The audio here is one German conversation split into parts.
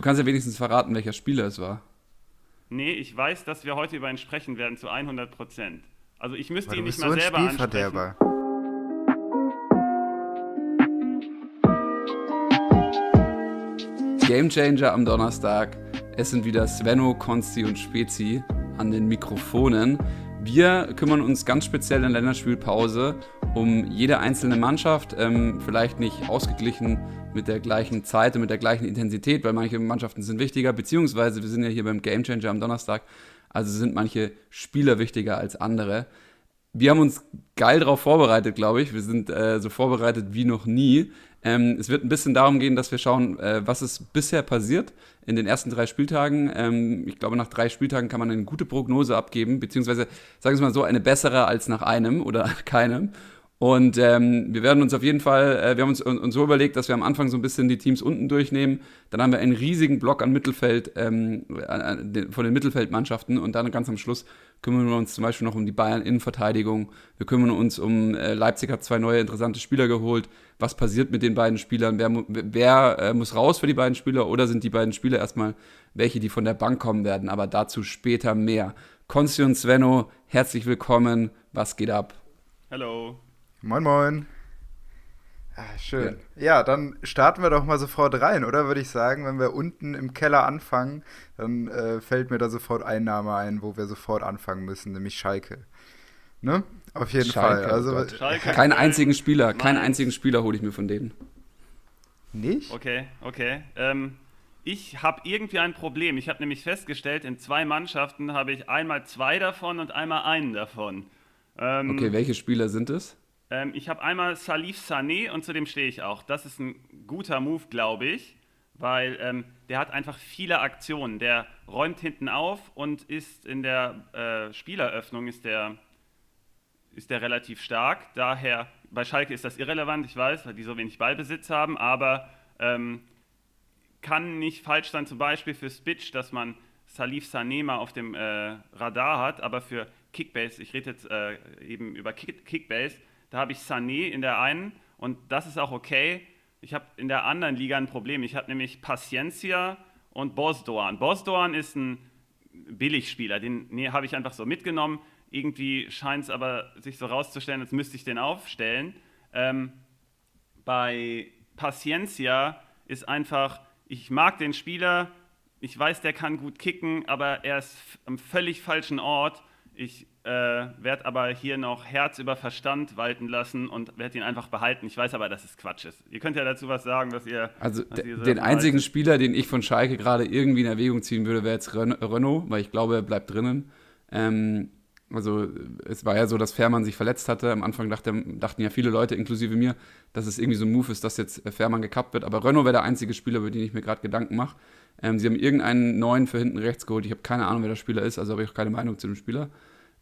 Du kannst ja wenigstens verraten, welcher Spieler es war. Nee, ich weiß, dass wir heute über ihn sprechen werden zu 100 Prozent. Also ich müsste ihn nicht mal so ein selber ansprechen. Gamechanger am Donnerstag. Es sind wieder Svenno, Konsti und Spezi an den Mikrofonen. Wir kümmern uns ganz speziell in Länderspielpause um jede einzelne Mannschaft. Ähm, vielleicht nicht ausgeglichen mit der gleichen Zeit und mit der gleichen Intensität, weil manche Mannschaften sind wichtiger, beziehungsweise wir sind ja hier beim Gamechanger am Donnerstag. Also sind manche Spieler wichtiger als andere. Wir haben uns geil darauf vorbereitet, glaube ich. Wir sind äh, so vorbereitet wie noch nie. Ähm, es wird ein bisschen darum gehen, dass wir schauen, äh, was ist bisher passiert in den ersten drei Spieltagen. Ähm, ich glaube, nach drei Spieltagen kann man eine gute Prognose abgeben, beziehungsweise, sagen wir mal so, eine bessere als nach einem oder keinem. Und ähm, wir werden uns auf jeden Fall, äh, wir haben uns, uns so überlegt, dass wir am Anfang so ein bisschen die Teams unten durchnehmen. Dann haben wir einen riesigen Block an Mittelfeld, ähm, von den Mittelfeldmannschaften. Und dann ganz am Schluss kümmern wir uns zum Beispiel noch um die Bayern-Innenverteidigung. Wir kümmern uns um, äh, Leipzig hat zwei neue interessante Spieler geholt. Was passiert mit den beiden Spielern? Wer, wer äh, muss raus für die beiden Spieler? Oder sind die beiden Spieler erstmal welche, die von der Bank kommen werden? Aber dazu später mehr. Konsti und Svenno, herzlich willkommen. Was geht ab? Hallo. Moin, moin. Ah, schön. Ja. dann starten wir doch mal sofort rein, oder würde ich sagen, wenn wir unten im Keller anfangen, dann äh, fällt mir da sofort ein Name ein, wo wir sofort anfangen müssen, nämlich Schalke. Ne? Auf jeden Schalke, Fall. Also. Schalke, Keinen einzigen Spieler, keinen Mainz. einzigen Spieler hole ich mir von denen. nicht? Okay, okay. Ähm, ich habe irgendwie ein Problem. Ich habe nämlich festgestellt, in zwei Mannschaften habe ich einmal zwei davon und einmal einen davon. Ähm, Okay, welche Spieler sind es? Ähm, ich habe einmal Salif Sané und zu dem stehe ich auch. Das ist ein guter Move, glaube ich, weil ähm, der hat einfach viele Aktionen. Der räumt hinten auf und ist in der äh, Spieleröffnung ist der, ist der relativ stark. Daher, bei Schalke ist das irrelevant, ich weiß, weil die so wenig Ballbesitz haben, aber ähm, kann nicht falsch sein, zum Beispiel für Spitch, dass man Salif Sané mal auf dem äh, Radar hat, aber für Kickbase, ich rede jetzt äh, eben über Kick Kickbase, da habe ich Sané in der einen und das ist auch okay. Ich habe in der anderen Liga ein Problem. Ich habe nämlich Paciencia und Bosdoan. Bosdoan ist ein Billigspieler, den nee, habe ich einfach so mitgenommen. Irgendwie scheint es aber sich so rauszustellen, als müsste ich den aufstellen. Ähm, bei Paciencia ist einfach, ich mag den Spieler, ich weiß, der kann gut kicken, aber er ist am völlig falschen Ort. Ich äh, werde aber hier noch Herz über Verstand walten lassen und werde ihn einfach behalten. Ich weiß aber, dass es Quatsch ist. Ihr könnt ja dazu was sagen, was ihr. Also was ihr so den einzigen haltet. Spieler, den ich von Schalke gerade irgendwie in Erwägung ziehen würde, wäre jetzt Ren Renault, weil ich glaube, er bleibt drinnen. Ähm, also es war ja so, dass Fährmann sich verletzt hatte. Am Anfang dachte, dachten ja viele Leute, inklusive mir, dass es irgendwie so ein Move ist, dass jetzt äh, Fährmann gekappt wird. Aber Renault wäre der einzige Spieler, über den ich mir gerade Gedanken mache. Ähm, sie haben irgendeinen neuen für hinten rechts geholt. Ich habe keine Ahnung, wer der Spieler ist, also habe ich auch keine Meinung zu dem Spieler.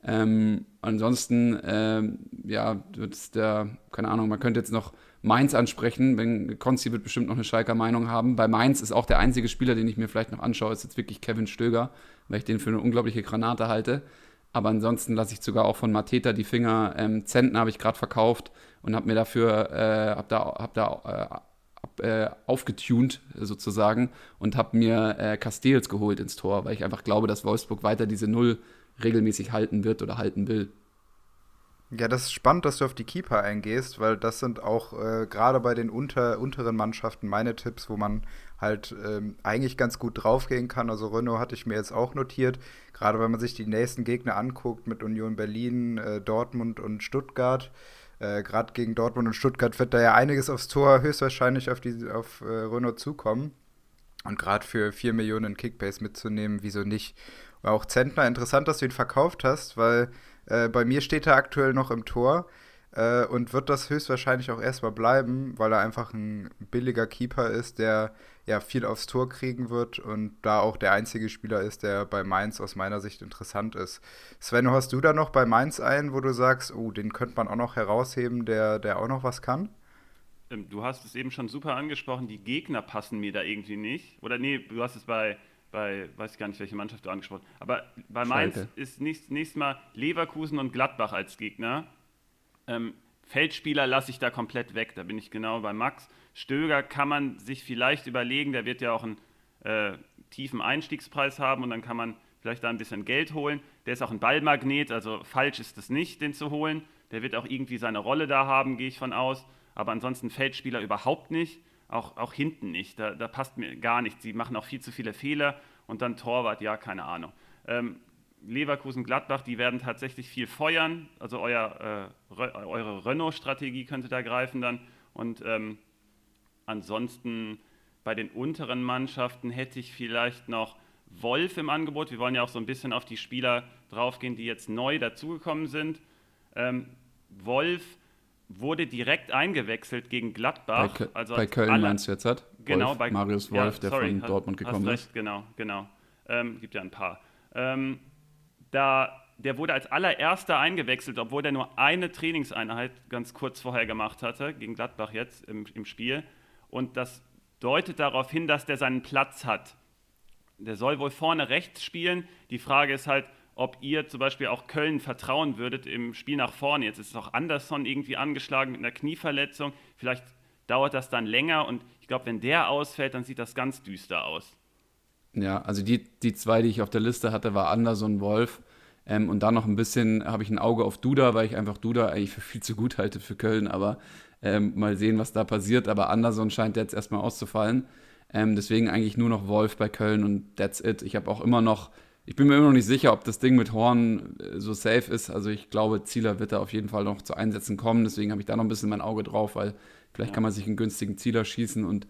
Ähm, ansonsten, ähm, ja, wird der, keine Ahnung, man könnte jetzt noch Mainz ansprechen, wenn Konzi wird bestimmt noch eine Schalker Meinung haben. Bei Mainz ist auch der einzige Spieler, den ich mir vielleicht noch anschaue, ist jetzt wirklich Kevin Stöger, weil ich den für eine unglaubliche Granate halte. Aber ansonsten lasse ich sogar auch von Mateta die Finger. Ähm, Zentner habe ich gerade verkauft und habe mir dafür, äh, habe da, hab da äh, äh, aufgetunt sozusagen und habe mir äh, Castells geholt ins Tor, weil ich einfach glaube, dass Wolfsburg weiter diese Null regelmäßig halten wird oder halten will. Ja, das ist spannend, dass du auf die Keeper eingehst, weil das sind auch äh, gerade bei den unter, unteren Mannschaften meine Tipps, wo man halt ähm, eigentlich ganz gut draufgehen kann. Also Renault hatte ich mir jetzt auch notiert, gerade wenn man sich die nächsten Gegner anguckt mit Union Berlin, äh, Dortmund und Stuttgart. Äh, gerade gegen Dortmund und Stuttgart wird da ja einiges aufs Tor höchstwahrscheinlich auf, die, auf äh, Renault zukommen. Und gerade für 4 Millionen Kickbase mitzunehmen, wieso nicht? War auch Zentner interessant, dass du ihn verkauft hast, weil äh, bei mir steht er aktuell noch im Tor äh, und wird das höchstwahrscheinlich auch erstmal bleiben, weil er einfach ein billiger Keeper ist, der ja viel aufs Tor kriegen wird und da auch der einzige Spieler ist, der bei Mainz aus meiner Sicht interessant ist. Sven, hast du da noch bei Mainz einen, wo du sagst, oh, den könnte man auch noch herausheben, der, der auch noch was kann? Ähm, Du hast es eben schon super angesprochen, die Gegner passen mir da irgendwie nicht. Oder nee, du hast es bei, bei weiß ich gar nicht, welche Mannschaft du angesprochen hast. Aber bei Mainz Schalke. ist nächstes, nächstes Mal Leverkusen und Gladbach als Gegner. Ähm, Feldspieler lasse ich da komplett weg, da bin ich genau bei Max. Stöger kann man sich vielleicht überlegen, der wird ja auch ein äh, tiefen Einstiegspreis haben und dann kann man vielleicht da ein bisschen Geld holen. Der ist auch ein Ballmagnet, also falsch ist es nicht, den zu holen. Der wird auch irgendwie seine Rolle da haben, gehe ich von aus. Aber ansonsten Feldspieler überhaupt nicht, auch, auch hinten nicht. Da, da passt mir gar nichts. Sie machen auch viel zu viele Fehler und dann Torwart, ja, keine Ahnung. Ähm, Leverkusen-Gladbach, die werden tatsächlich viel feuern. Also euer, äh, eure Renault-Strategie könnte da greifen dann. Und ähm, ansonsten bei den unteren Mannschaften hätte ich vielleicht noch Wolf im Angebot. Wir wollen ja auch so ein bisschen auf die Spieler draufgehen, die jetzt neu dazugekommen sind. Ähm, Wolf wurde direkt eingewechselt gegen Gladbach. Bei, also bei Köln alle, meinst du jetzt hat? Genau, Wolf, bei Marius Wolf, ja, der sorry, von Dortmund gekommen recht, ist. Genau, genau. Ähm, gibt ja ein paar. Ähm, da, der wurde als allererster eingewechselt, obwohl der nur eine Trainingseinheit ganz kurz vorher gemacht hatte, gegen Gladbach jetzt im, im Spiel. Und das deutet darauf hin, dass der seinen Platz hat. Der soll wohl vorne rechts spielen. Die Frage ist halt, ob ihr zum Beispiel auch Köln vertrauen würdet im Spiel nach vorne. Jetzt ist auch Anderson irgendwie angeschlagen mit einer Knieverletzung. Vielleicht dauert das dann länger und ich glaube, wenn der ausfällt, dann sieht das ganz düster aus. Ja, also die, die zwei, die ich auf der Liste hatte, war Anderson Wolf. Ähm, und dann noch ein bisschen habe ich ein Auge auf Duda, weil ich einfach Duda eigentlich für viel zu gut halte für Köln. Aber ähm, mal sehen, was da passiert. Aber Anderson scheint jetzt erstmal auszufallen. Ähm, deswegen eigentlich nur noch Wolf bei Köln und that's it. Ich habe auch immer noch, ich bin mir immer noch nicht sicher, ob das Ding mit Horn äh, so safe ist. Also ich glaube, Zieler wird da auf jeden Fall noch zu Einsätzen kommen. Deswegen habe ich da noch ein bisschen mein Auge drauf, weil vielleicht ja. kann man sich einen günstigen Zieler schießen und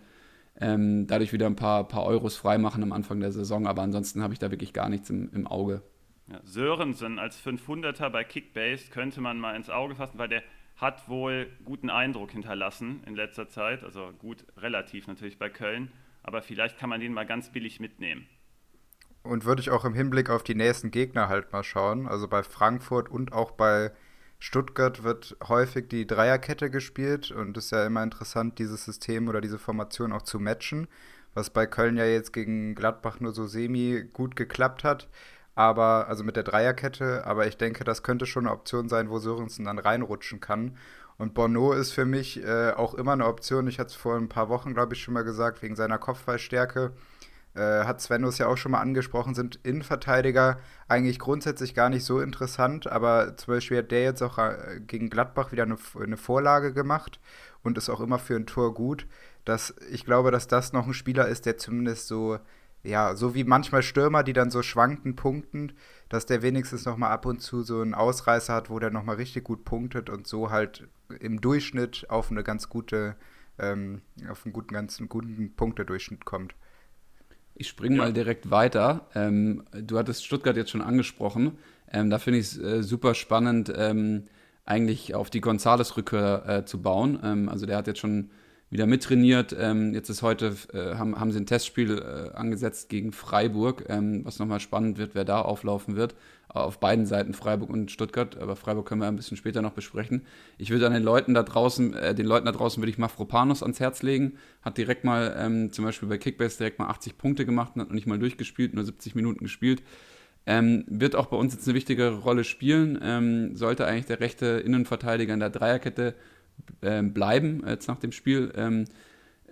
ähm, dadurch wieder ein paar, paar Euros freimachen am Anfang der Saison. Aber ansonsten habe ich da wirklich gar nichts im, im Auge. Ja, Sörensen als 500er bei Kickbase könnte man mal ins Auge fassen, weil der hat wohl guten Eindruck hinterlassen in letzter Zeit. Also gut, relativ natürlich bei Köln. Aber vielleicht kann man den mal ganz billig mitnehmen. Und würde ich auch im Hinblick auf die nächsten Gegner halt mal schauen. Also bei Frankfurt und auch bei Stuttgart wird häufig die Dreierkette gespielt und es ist ja immer interessant, dieses System oder diese Formation auch zu matchen, was bei Köln ja jetzt gegen Gladbach nur so semi gut geklappt hat. Aber, also mit der Dreierkette, aber ich denke, das könnte schon eine Option sein, wo Sörensen dann reinrutschen kann. Und Bono ist für mich äh, auch immer eine Option. Ich hatte es vor ein paar Wochen, glaube ich, schon mal gesagt, wegen seiner Kopfballstärke. Äh, hat Svenus ja auch schon mal angesprochen, sind Innenverteidiger eigentlich grundsätzlich gar nicht so interessant, aber zum Beispiel hat der jetzt auch äh, gegen Gladbach wieder eine, eine Vorlage gemacht und ist auch immer für ein Tor gut. Dass ich glaube, dass das noch ein Spieler ist, der zumindest so, ja, so wie manchmal Stürmer, die dann so schwanken, punkten, dass der wenigstens noch mal ab und zu so einen Ausreißer hat, wo der noch mal richtig gut punktet und so halt im Durchschnitt auf eine ganz gute, ähm, auf einen guten, ganz guten Punktedurchschnitt kommt. Ich springe ja. mal direkt weiter. Ähm, du hattest Stuttgart jetzt schon angesprochen. Ähm, da finde ich es äh, super spannend, ähm, eigentlich auf die Gonzales-Rückkehr äh, zu bauen. Ähm, also der hat jetzt schon wieder mittrainiert. Ähm, jetzt ist heute, äh, haben, haben sie ein Testspiel äh, angesetzt gegen Freiburg, ähm, was nochmal spannend wird, wer da auflaufen wird. Auf beiden Seiten Freiburg und Stuttgart, aber Freiburg können wir ein bisschen später noch besprechen. Ich würde an den Leuten da draußen, äh, den Leuten da draußen würde ich Mafropanos ans Herz legen. Hat direkt mal, ähm, zum Beispiel bei Kickbase direkt mal 80 Punkte gemacht und hat noch nicht mal durchgespielt, nur 70 Minuten gespielt. Ähm, wird auch bei uns jetzt eine wichtige Rolle spielen. Ähm, sollte eigentlich der rechte Innenverteidiger in der Dreierkette bleiben jetzt nach dem Spiel. Ähm,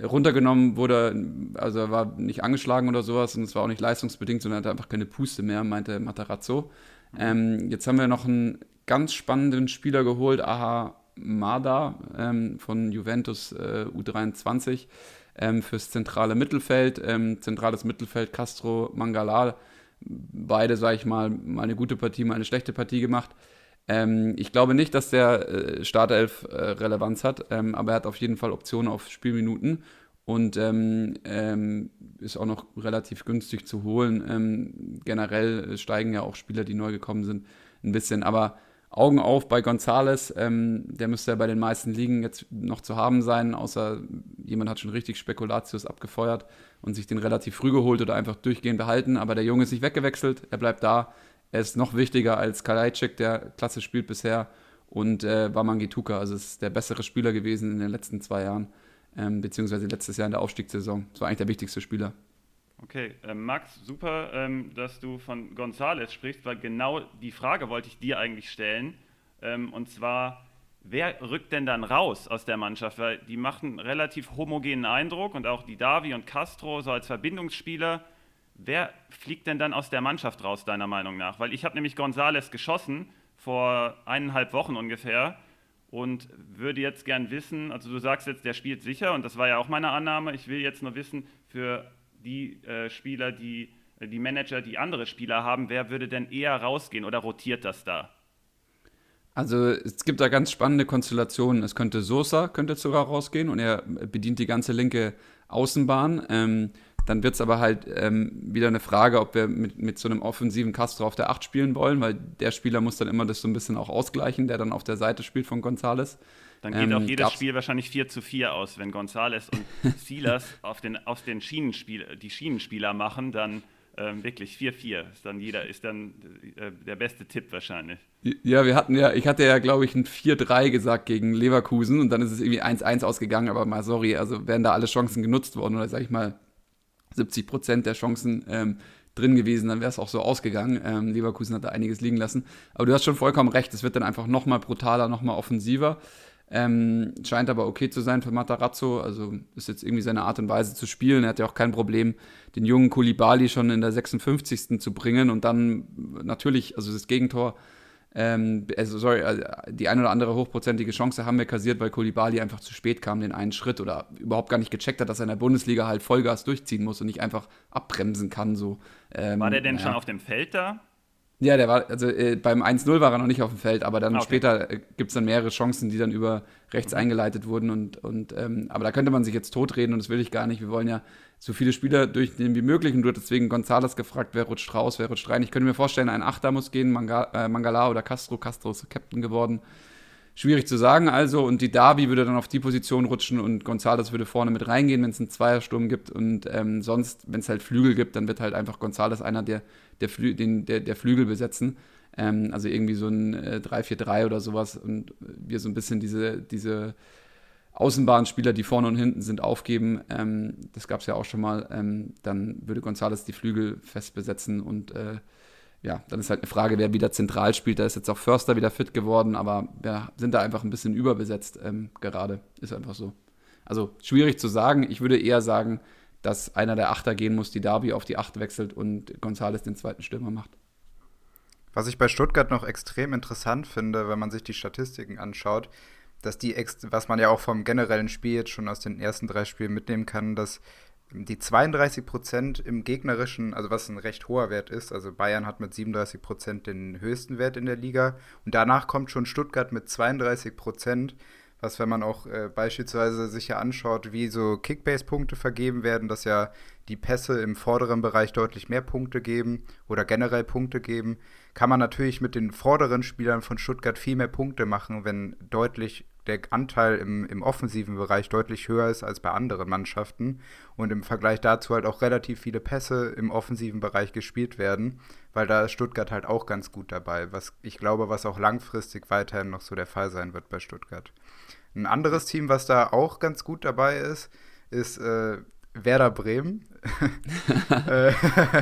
runtergenommen wurde, also er war nicht angeschlagen oder sowas und es war auch nicht leistungsbedingt, sondern er hatte einfach keine Puste mehr, meinte Matarazzo. Ähm, jetzt haben wir noch einen ganz spannenden Spieler geholt, Aha Mada ähm, von Juventus äh, U23 ähm, fürs zentrale Mittelfeld. Ähm, zentrales Mittelfeld Castro, Mangala, beide, sage ich mal, mal eine gute Partie, mal eine schlechte Partie gemacht. Ähm, ich glaube nicht, dass der äh, Startelf äh, Relevanz hat, ähm, aber er hat auf jeden Fall Optionen auf Spielminuten und ähm, ähm ist auch noch relativ günstig zu holen. Ähm, generell steigen ja auch Spieler, die neu gekommen sind, ein bisschen. Aber Augen auf bei Gonzales, ähm, der müsste ja bei den meisten Ligen jetzt noch zu haben sein, außer jemand hat schon richtig Spekulatius abgefeuert und sich den relativ früh geholt oder einfach durchgehend behalten. Aber der Junge ist nicht weggewechselt, er bleibt da er ist noch wichtiger als Kalajdzic, der klasse spielt bisher, und äh, Wamangituka. Also ist der bessere Spieler gewesen in den letzten zwei Jahren, ähm, beziehungsweise letztes Jahr in der Aufstiegssaison. Das war eigentlich der wichtigste Spieler. Okay, äh, Max, super, ähm, dass du von González sprichst, weil genau die Frage wollte ich dir eigentlich stellen. Ähm, und zwar, wer rückt denn dann raus aus der Mannschaft? Weil die machen einen relativ homogenen Eindruck und auch die Davi und Castro so als Verbindungsspieler. Wer fliegt denn dann aus der Mannschaft raus, deiner Meinung nach? Weil ich habe nämlich Gonzales geschossen vor eineinhalb Wochen ungefähr und würde jetzt gern wissen, also du sagst jetzt, der spielt sicher und das war ja auch meine Annahme. Ich will jetzt nur wissen, für die äh, Spieler, die, äh, die Manager, die andere Spieler haben, wer würde denn eher rausgehen oder rotiert das da? Also es gibt da ganz spannende Konstellationen. Es könnte Sosa könnte sogar rausgehen und er bedient die ganze linke Außenbahn. Ähm, dann wird es aber halt ähm, wieder eine Frage, ob wir mit, mit so einem offensiven Castro auf der 8 spielen wollen, weil der Spieler muss dann immer das so ein bisschen auch ausgleichen, der dann auf der Seite spielt von Gonzales. Dann geht ähm, auch jedes Spiel wahrscheinlich 4 zu 4 aus. Wenn Gonzales und Silas auf den, auf den Schienenspiel, die Schienenspieler machen, dann ähm, wirklich 4-4 ist dann jeder, ist dann äh, der beste Tipp wahrscheinlich. Ja, wir hatten ja, ich hatte ja, glaube ich, ein 4-3 gesagt gegen Leverkusen und dann ist es irgendwie 1-1 ausgegangen, aber mal sorry, also wären da alle Chancen genutzt worden oder sag ich mal 70 Prozent der Chancen ähm, drin gewesen, dann wäre es auch so ausgegangen. Ähm, Leverkusen hat da einiges liegen lassen. Aber du hast schon vollkommen recht, es wird dann einfach nochmal brutaler, nochmal offensiver. Ähm, scheint aber okay zu sein für Matarazzo. Also ist jetzt irgendwie seine Art und Weise zu spielen. Er hat ja auch kein Problem, den jungen Kulibali schon in der 56. zu bringen und dann natürlich, also das Gegentor ähm, also sorry, also die ein oder andere hochprozentige Chance haben wir kassiert, weil Kolibali einfach zu spät kam, den einen Schritt oder überhaupt gar nicht gecheckt hat, dass er in der Bundesliga halt Vollgas durchziehen muss und nicht einfach abbremsen kann. So. Ähm, war der denn naja. schon auf dem Feld da? Ja, der war, also äh, beim 1-0 war er noch nicht auf dem Feld, aber dann okay. später äh, gibt es dann mehrere Chancen, die dann über rechts mhm. eingeleitet wurden. Und, und ähm, aber da könnte man sich jetzt totreden und das will ich gar nicht. Wir wollen ja so viele Spieler durchnehmen wie möglich. Und du hast deswegen Gonzales gefragt, wer rutscht raus, wer rutscht rein. Ich könnte mir vorstellen, ein Achter muss gehen, Manga, äh, Mangala oder Castro. Castro ist Captain geworden. Schwierig zu sagen also. Und die Darby würde dann auf die Position rutschen und Gonzales würde vorne mit reingehen, wenn es einen Zweiersturm gibt. Und ähm, sonst, wenn es halt Flügel gibt, dann wird halt einfach Gonzales einer der, der, Flü den, der, der Flügel besetzen. Ähm, also irgendwie so ein äh, 3-4-3 oder sowas. Und wir so ein bisschen diese, diese Außenbahnspieler, die vorne und hinten sind, aufgeben. Ähm, das gab es ja auch schon mal. Ähm, dann würde Gonzales die Flügel fest besetzen und äh, ja, dann ist halt eine Frage, wer wieder zentral spielt. Da ist jetzt auch Förster wieder fit geworden, aber wir sind da einfach ein bisschen überbesetzt ähm, gerade. Ist einfach so. Also schwierig zu sagen. Ich würde eher sagen, dass einer der Achter gehen muss, die Darby auf die Acht wechselt und Gonzales den zweiten Stürmer macht. Was ich bei Stuttgart noch extrem interessant finde, wenn man sich die Statistiken anschaut, dass die, was man ja auch vom generellen Spiel jetzt schon aus den ersten drei Spielen mitnehmen kann, dass die 32 Prozent im gegnerischen, also was ein recht hoher Wert ist, also Bayern hat mit 37 Prozent den höchsten Wert in der Liga und danach kommt schon Stuttgart mit 32 Prozent, was wenn man auch äh, beispielsweise sich ja anschaut, wie so Kickbase-Punkte vergeben werden, dass ja die Pässe im vorderen Bereich deutlich mehr Punkte geben oder generell Punkte geben, kann man natürlich mit den vorderen Spielern von Stuttgart viel mehr Punkte machen, wenn deutlich der Anteil im, im offensiven Bereich deutlich höher ist als bei anderen Mannschaften und im Vergleich dazu halt auch relativ viele Pässe im offensiven Bereich gespielt werden, weil da ist Stuttgart halt auch ganz gut dabei, was ich glaube, was auch langfristig weiterhin noch so der Fall sein wird bei Stuttgart. Ein anderes Team, was da auch ganz gut dabei ist, ist äh, Werder Bremen. Äh,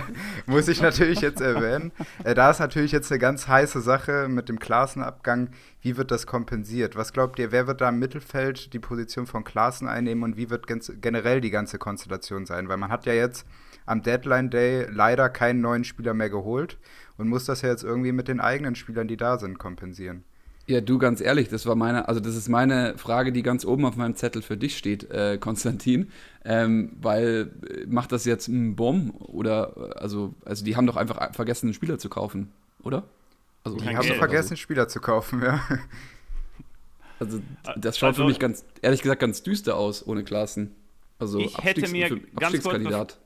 muss ich natürlich jetzt erwähnen. Äh, da ist natürlich jetzt eine ganz heiße Sache mit dem Klassenabgang. Wie wird das kompensiert? Was glaubt ihr, wer wird da im Mittelfeld die Position von Klassen einnehmen und wie wird generell die ganze Konstellation sein? Weil man hat ja jetzt am Deadline Day leider keinen neuen Spieler mehr geholt und muss das ja jetzt irgendwie mit den eigenen Spielern, die da sind, kompensieren. Ja, du ganz ehrlich, das war meine, also das ist meine Frage, die ganz oben auf meinem Zettel für dich steht, äh, Konstantin. Ähm, weil äh, macht das jetzt ein Bomb oder also, also die haben doch einfach vergessen, einen Spieler zu kaufen, oder? Also, die haben vergessen, einen Spieler zu kaufen, ja. Also das schaut also, für mich ganz, ehrlich gesagt, ganz düster aus ohne Klassen. Also ich hätte mir ganz kurz,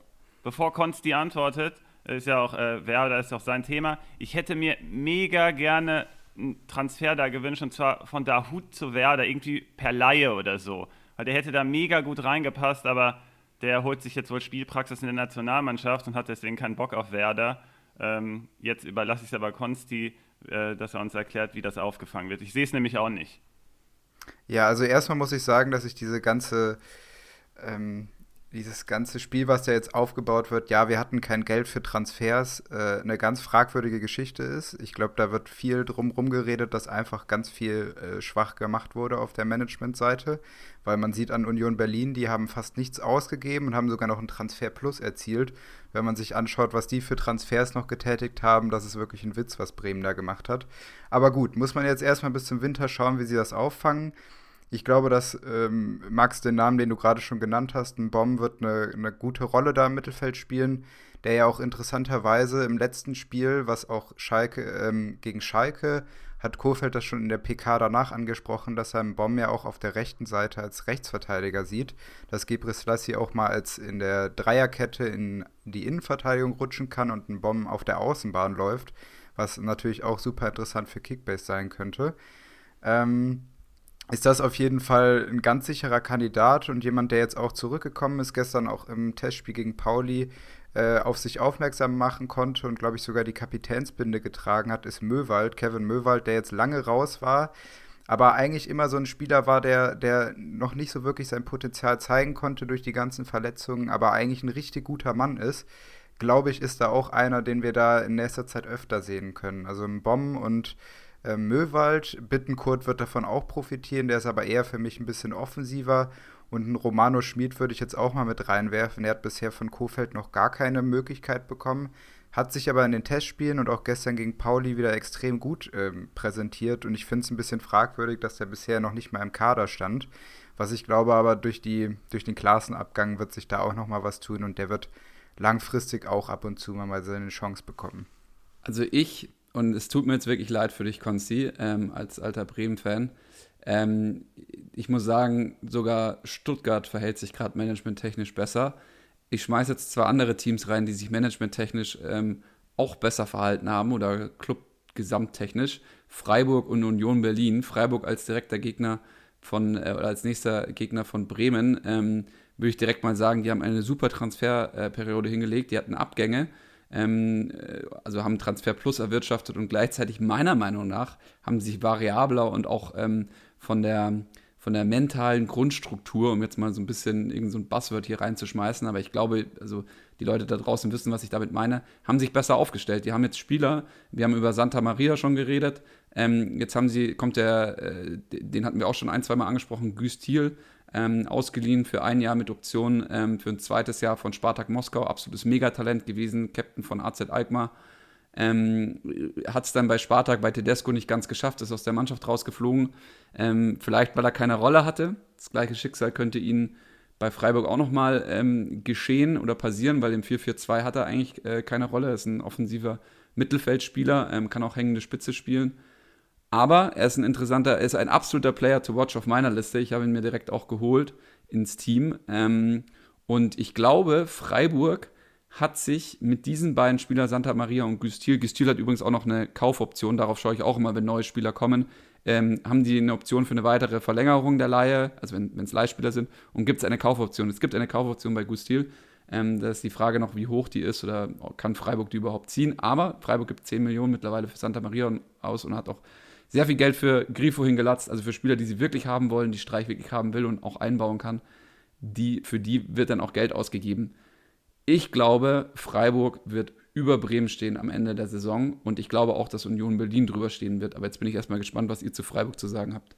bevor Konsti antwortet, ist ja auch äh, Werder ist auch sein Thema. Ich hätte mir mega gerne einen Transfer da gewünscht und zwar von Dahut zu Werder, irgendwie per Laie oder so. Weil der hätte da mega gut reingepasst, aber der holt sich jetzt wohl Spielpraxis in der Nationalmannschaft und hat deswegen keinen Bock auf Werder. Ähm, jetzt überlasse ich es aber Konsti, äh, dass er uns erklärt, wie das aufgefangen wird. Ich sehe es nämlich auch nicht. Ja, also erstmal muss ich sagen, dass ich diese ganze ähm, dieses ganze Spiel, was da jetzt aufgebaut wird, ja, wir hatten kein Geld für Transfers, äh, eine ganz fragwürdige Geschichte ist. Ich glaube, da wird viel drum geredet, dass einfach ganz viel äh, schwach gemacht wurde auf der Managementseite, weil man sieht an Union Berlin, die haben fast nichts ausgegeben und haben sogar noch einen Transfer Plus erzielt. Wenn man sich anschaut, was die für Transfers noch getätigt haben, das ist wirklich ein Witz, was Bremen da gemacht hat. Aber gut, muss man jetzt erstmal bis zum Winter schauen, wie sie das auffangen. Ich glaube, dass ähm, Max den Namen, den du gerade schon genannt hast, ein Bomb wird eine, eine gute Rolle da im Mittelfeld spielen, der ja auch interessanterweise im letzten Spiel, was auch Schalke ähm, gegen Schalke, hat Kofeld das schon in der PK danach angesprochen, dass er einen Bomb ja auch auf der rechten Seite als Rechtsverteidiger sieht, dass Gebris Lassi auch mal als in der Dreierkette in die Innenverteidigung rutschen kann und ein Bomb auf der Außenbahn läuft, was natürlich auch super interessant für Kickbase sein könnte. Ähm, ist das auf jeden Fall ein ganz sicherer Kandidat und jemand, der jetzt auch zurückgekommen ist, gestern auch im Testspiel gegen Pauli äh, auf sich aufmerksam machen konnte und, glaube ich, sogar die Kapitänsbinde getragen hat, ist Möwald, Kevin Möwald, der jetzt lange raus war, aber eigentlich immer so ein Spieler war, der, der noch nicht so wirklich sein Potenzial zeigen konnte durch die ganzen Verletzungen, aber eigentlich ein richtig guter Mann ist. Glaube ich, ist da auch einer, den wir da in nächster Zeit öfter sehen können. Also ein Bomb und äh, Möwald. Bittenkurt wird davon auch profitieren, der ist aber eher für mich ein bisschen offensiver. Und ein Romano Schmid würde ich jetzt auch mal mit reinwerfen. Er hat bisher von Kofeld noch gar keine Möglichkeit bekommen, hat sich aber in den Testspielen und auch gestern gegen Pauli wieder extrem gut ähm, präsentiert. Und ich finde es ein bisschen fragwürdig, dass er bisher noch nicht mal im Kader stand. Was ich glaube aber durch, die, durch den Klassenabgang wird sich da auch noch mal was tun und der wird langfristig auch ab und zu mal seine Chance bekommen. Also ich und es tut mir jetzt wirklich leid für dich, Konzi, ähm, als alter Bremen-Fan. Ähm, ich muss sagen, sogar Stuttgart verhält sich gerade managementtechnisch besser. Ich schmeiße jetzt zwei andere Teams rein, die sich managementtechnisch ähm, auch besser verhalten haben oder Club gesamttechnisch. Freiburg und Union Berlin. Freiburg als direkter Gegner von, äh, oder als nächster Gegner von Bremen, ähm, würde ich direkt mal sagen, die haben eine super Transferperiode hingelegt. Die hatten Abgänge ähm, äh, also haben Transfer Plus erwirtschaftet und gleichzeitig meiner Meinung nach haben sich variabler und auch ähm, von der von der mentalen Grundstruktur, um jetzt mal so ein bisschen irgend so ein Buzzword hier reinzuschmeißen, aber ich glaube, also die Leute da draußen wissen, was ich damit meine, haben sich besser aufgestellt. Die haben jetzt Spieler, wir haben über Santa Maria schon geredet, ähm, jetzt haben sie, kommt der, äh, den hatten wir auch schon ein, zwei Mal angesprochen, Güstil, ähm, ausgeliehen für ein Jahr mit Option ähm, für ein zweites Jahr von Spartak Moskau. Absolutes Megatalent gewesen, Captain von AZ Alkmaar. Ähm, Hat es dann bei Spartak, bei Tedesco nicht ganz geschafft, ist aus der Mannschaft rausgeflogen. Ähm, vielleicht, weil er keine Rolle hatte. Das gleiche Schicksal könnte ihn bei Freiburg auch nochmal ähm, geschehen oder passieren, weil im 4-4-2 hat er eigentlich äh, keine Rolle. Er ist ein offensiver Mittelfeldspieler, ähm, kann auch hängende Spitze spielen. Aber er ist ein interessanter, er ist ein absoluter Player to watch auf meiner Liste. Ich habe ihn mir direkt auch geholt ins Team. Ähm, und ich glaube, Freiburg hat sich mit diesen beiden Spielern, Santa Maria und Güstil, Güstil hat übrigens auch noch eine Kaufoption, darauf schaue ich auch immer, wenn neue Spieler kommen, ähm, haben die eine Option für eine weitere Verlängerung der Leihe, also wenn es Leihspieler sind, und gibt es eine Kaufoption. Es gibt eine Kaufoption bei Gustil. Ähm, da ist die Frage noch, wie hoch die ist oder kann Freiburg die überhaupt ziehen. Aber Freiburg gibt 10 Millionen mittlerweile für Santa Maria aus und hat auch sehr viel Geld für Grifo hingelatzt, also für Spieler, die sie wirklich haben wollen, die Streich wirklich haben will und auch einbauen kann. Die, für die wird dann auch Geld ausgegeben. Ich glaube, Freiburg wird über Bremen stehen am Ende der Saison und ich glaube auch, dass Union Berlin drüber stehen wird. Aber jetzt bin ich erstmal gespannt, was ihr zu Freiburg zu sagen habt.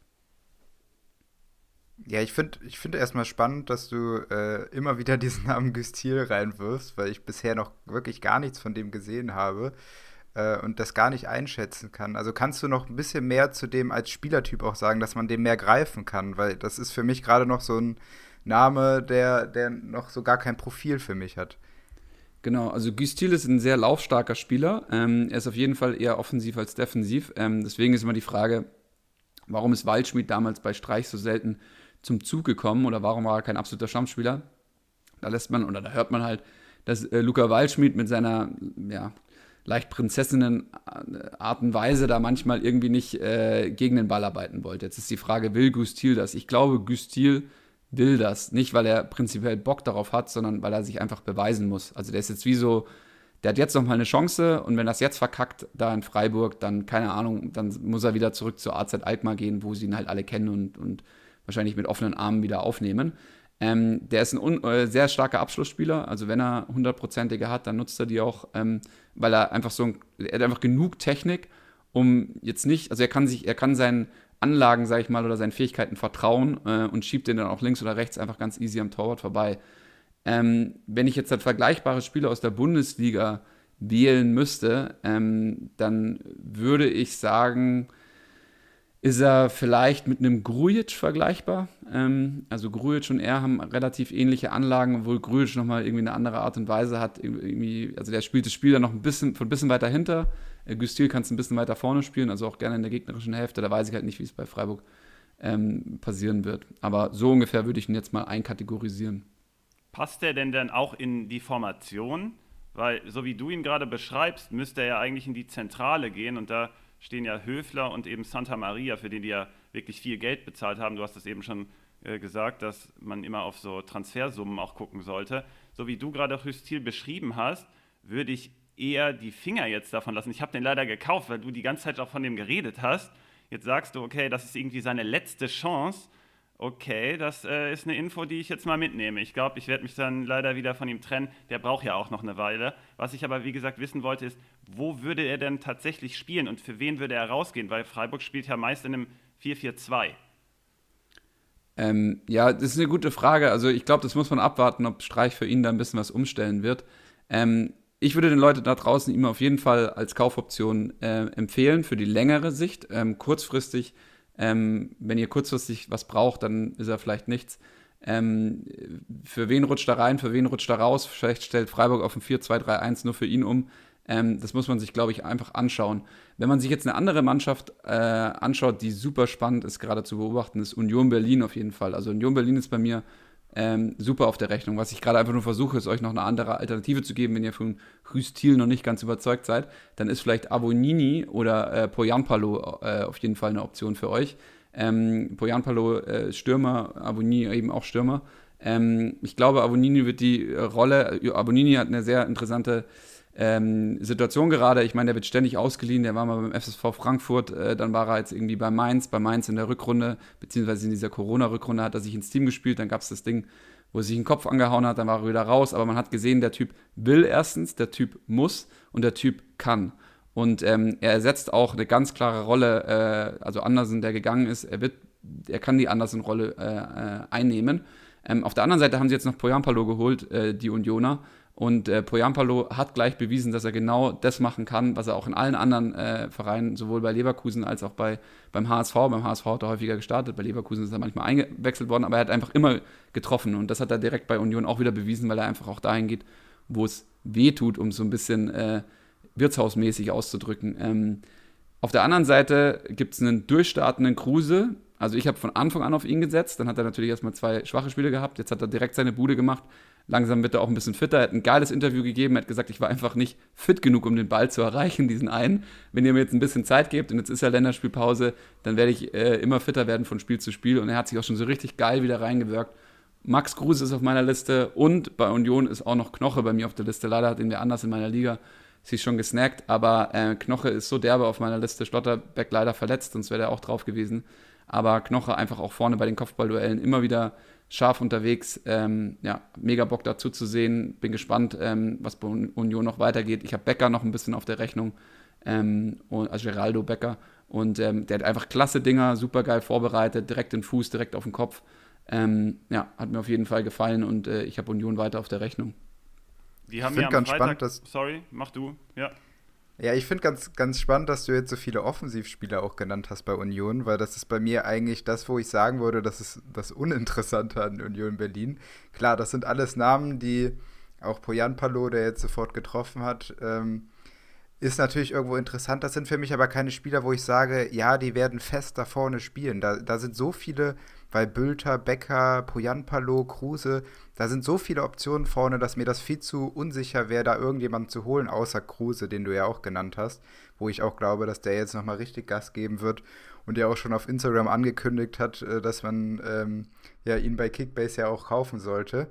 Ja, ich finde ich find erstmal spannend, dass du äh, immer wieder diesen Namen Güstil reinwirfst, weil ich bisher noch wirklich gar nichts von dem gesehen habe äh, und das gar nicht einschätzen kann. Also kannst du noch ein bisschen mehr zu dem als Spielertyp auch sagen, dass man dem mehr greifen kann, weil das ist für mich gerade noch so ein Name, der, der noch so gar kein Profil für mich hat. Genau, also Güstil ist ein sehr laufstarker Spieler. Ähm, er ist auf jeden Fall eher offensiv als defensiv. Ähm, deswegen ist immer die Frage, warum ist Waldschmidt damals bei Streich so selten zum Zug gekommen oder warum war er kein absoluter Stammspieler? Da lässt man oder da hört man halt, dass äh, Luca Waldschmidt mit seiner ja, leicht Prinzessinnen-Art und Weise da manchmal irgendwie nicht äh, gegen den Ball arbeiten wollte. Jetzt ist die Frage, will Gustil das? Ich glaube, Gustil will das. Nicht, weil er prinzipiell Bock darauf hat, sondern weil er sich einfach beweisen muss. Also der ist jetzt wie so, der hat jetzt nochmal eine Chance und wenn das jetzt verkackt da in Freiburg, dann, keine Ahnung, dann muss er wieder zurück zur AZ Alkmaar gehen, wo sie ihn halt alle kennen und, und wahrscheinlich mit offenen Armen wieder aufnehmen. Ähm, der ist ein äh, sehr starker Abschlussspieler. Also wenn er hundertprozentige hat, dann nutzt er die auch, ähm, weil er einfach so, ein, er hat einfach genug Technik, um jetzt nicht, also er kann sich, er kann seinen Anlagen, sag ich mal, oder seinen Fähigkeiten vertrauen äh, und schiebt den dann auch links oder rechts einfach ganz easy am Torwart vorbei. Ähm, wenn ich jetzt halt vergleichbare Spieler aus der Bundesliga wählen müsste, ähm, dann würde ich sagen, ist er vielleicht mit einem Grujic vergleichbar. Ähm, also Grujic und er haben relativ ähnliche Anlagen, obwohl Grujic nochmal irgendwie eine andere Art und Weise hat. Irgendwie, also der spielt das Spiel dann noch ein bisschen, von ein bisschen weiter hinter. Äh, Gustil kann es ein bisschen weiter vorne spielen, also auch gerne in der gegnerischen Hälfte. Da weiß ich halt nicht, wie es bei Freiburg ähm, passieren wird. Aber so ungefähr würde ich ihn jetzt mal einkategorisieren. Passt der denn dann auch in die Formation? Weil, so wie du ihn gerade beschreibst, müsste er ja eigentlich in die Zentrale gehen und da stehen ja Höfler und eben Santa Maria, für den die ja wirklich viel Geld bezahlt haben. Du hast es eben schon äh, gesagt, dass man immer auf so Transfersummen auch gucken sollte. So wie du gerade Hüstil beschrieben hast, würde ich eher die Finger jetzt davon lassen. Ich habe den leider gekauft, weil du die ganze Zeit auch von dem geredet hast. Jetzt sagst du, okay, das ist irgendwie seine letzte Chance. Okay, das äh, ist eine Info, die ich jetzt mal mitnehme. Ich glaube, ich werde mich dann leider wieder von ihm trennen. Der braucht ja auch noch eine Weile. Was ich aber, wie gesagt, wissen wollte, ist, wo würde er denn tatsächlich spielen und für wen würde er rausgehen? Weil Freiburg spielt ja meist in einem 4-4-2. Ähm, ja, das ist eine gute Frage. Also ich glaube, das muss man abwarten, ob Streich für ihn da ein bisschen was umstellen wird. Ähm, ich würde den Leuten da draußen ihm auf jeden Fall als Kaufoption äh, empfehlen für die längere Sicht. Ähm, kurzfristig ähm, wenn ihr kurzfristig was braucht, dann ist er vielleicht nichts. Ähm, für wen rutscht er rein, für wen rutscht er raus? Vielleicht stellt Freiburg auf ein 4-2-3-1 nur für ihn um. Ähm, das muss man sich, glaube ich, einfach anschauen. Wenn man sich jetzt eine andere Mannschaft äh, anschaut, die super spannend ist, gerade zu beobachten, ist Union Berlin auf jeden Fall. Also Union Berlin ist bei mir ähm, super auf der Rechnung. Was ich gerade einfach nur versuche, ist euch noch eine andere Alternative zu geben, wenn ihr von Rüstil noch nicht ganz überzeugt seid, dann ist vielleicht Avonini oder äh, Poyanpalo äh, auf jeden Fall eine Option für euch. Ähm, Poyanpalo äh, Stürmer, Avonini eben auch Stürmer. Ähm, ich glaube, Avonini wird die Rolle, Avonini hat eine sehr interessante ähm, Situation gerade. Ich meine, der wird ständig ausgeliehen. Der war mal beim FSV Frankfurt, äh, dann war er jetzt irgendwie bei Mainz, bei Mainz in der Rückrunde, beziehungsweise in dieser Corona-Rückrunde hat er sich ins Team gespielt. Dann gab es das Ding, wo er sich den Kopf angehauen hat, dann war er wieder raus. Aber man hat gesehen, der Typ will erstens, der Typ muss und der Typ kann. Und ähm, er ersetzt auch eine ganz klare Rolle, äh, also Andersen, der gegangen ist, er wird, er kann die Andersen-Rolle äh, äh, einnehmen. Ähm, auf der anderen Seite haben sie jetzt noch Poyampalo geholt, äh, die Unioner. Und äh, Poyampalo hat gleich bewiesen, dass er genau das machen kann, was er auch in allen anderen äh, Vereinen, sowohl bei Leverkusen als auch bei, beim HSV, beim HSV hat er häufiger gestartet, bei Leverkusen ist er manchmal eingewechselt worden, aber er hat einfach immer getroffen. Und das hat er direkt bei Union auch wieder bewiesen, weil er einfach auch dahin geht, wo es weh tut, um so ein bisschen äh, wirtshausmäßig auszudrücken. Ähm, auf der anderen Seite gibt es einen durchstartenden Kruse. Also ich habe von Anfang an auf ihn gesetzt. Dann hat er natürlich erstmal zwei schwache Spiele gehabt. Jetzt hat er direkt seine Bude gemacht. Langsam wird er auch ein bisschen fitter. Er hat ein geiles Interview gegeben. Er hat gesagt, ich war einfach nicht fit genug, um den Ball zu erreichen, diesen einen. Wenn ihr mir jetzt ein bisschen Zeit gebt und jetzt ist ja Länderspielpause, dann werde ich äh, immer fitter werden von Spiel zu Spiel. Und er hat sich auch schon so richtig geil wieder reingewirkt. Max Kruse ist auf meiner Liste und bei Union ist auch noch Knoche bei mir auf der Liste. Leider hat ihn wer anders in meiner Liga sich schon gesnackt, aber äh, Knoche ist so derbe auf meiner Liste. Schlotterbeck leider verletzt, sonst wäre er auch drauf gewesen. Aber Knoche einfach auch vorne bei den Kopfballduellen immer wieder scharf unterwegs. Ähm, ja, mega Bock dazu zu sehen. Bin gespannt, ähm, was bei Union noch weitergeht. Ich habe Becker noch ein bisschen auf der Rechnung, ähm, also Geraldo Becker. Und ähm, der hat einfach klasse Dinger, super geil vorbereitet, direkt den Fuß, direkt auf den Kopf. Ähm, ja, hat mir auf jeden Fall gefallen und äh, ich habe Union weiter auf der Rechnung. Die haben ich ja am ganz Freitag, spannend, dass. Sorry, mach du, ja. Ja, ich finde ganz, ganz spannend, dass du jetzt so viele Offensivspieler auch genannt hast bei Union, weil das ist bei mir eigentlich das, wo ich sagen würde, das ist das Uninteressante an Union Berlin. Klar, das sind alles Namen, die auch Poyan Palo, der jetzt sofort getroffen hat, ähm, ist natürlich irgendwo interessant. Das sind für mich aber keine Spieler, wo ich sage, ja, die werden fest da vorne spielen. Da, da sind so viele weil Bülter, Becker, Poyanpalo, Kruse, da sind so viele Optionen vorne, dass mir das viel zu unsicher wäre, da irgendjemanden zu holen, außer Kruse, den du ja auch genannt hast, wo ich auch glaube, dass der jetzt nochmal richtig Gas geben wird und der auch schon auf Instagram angekündigt hat, äh, dass man ähm, ja, ihn bei Kickbase ja auch kaufen sollte.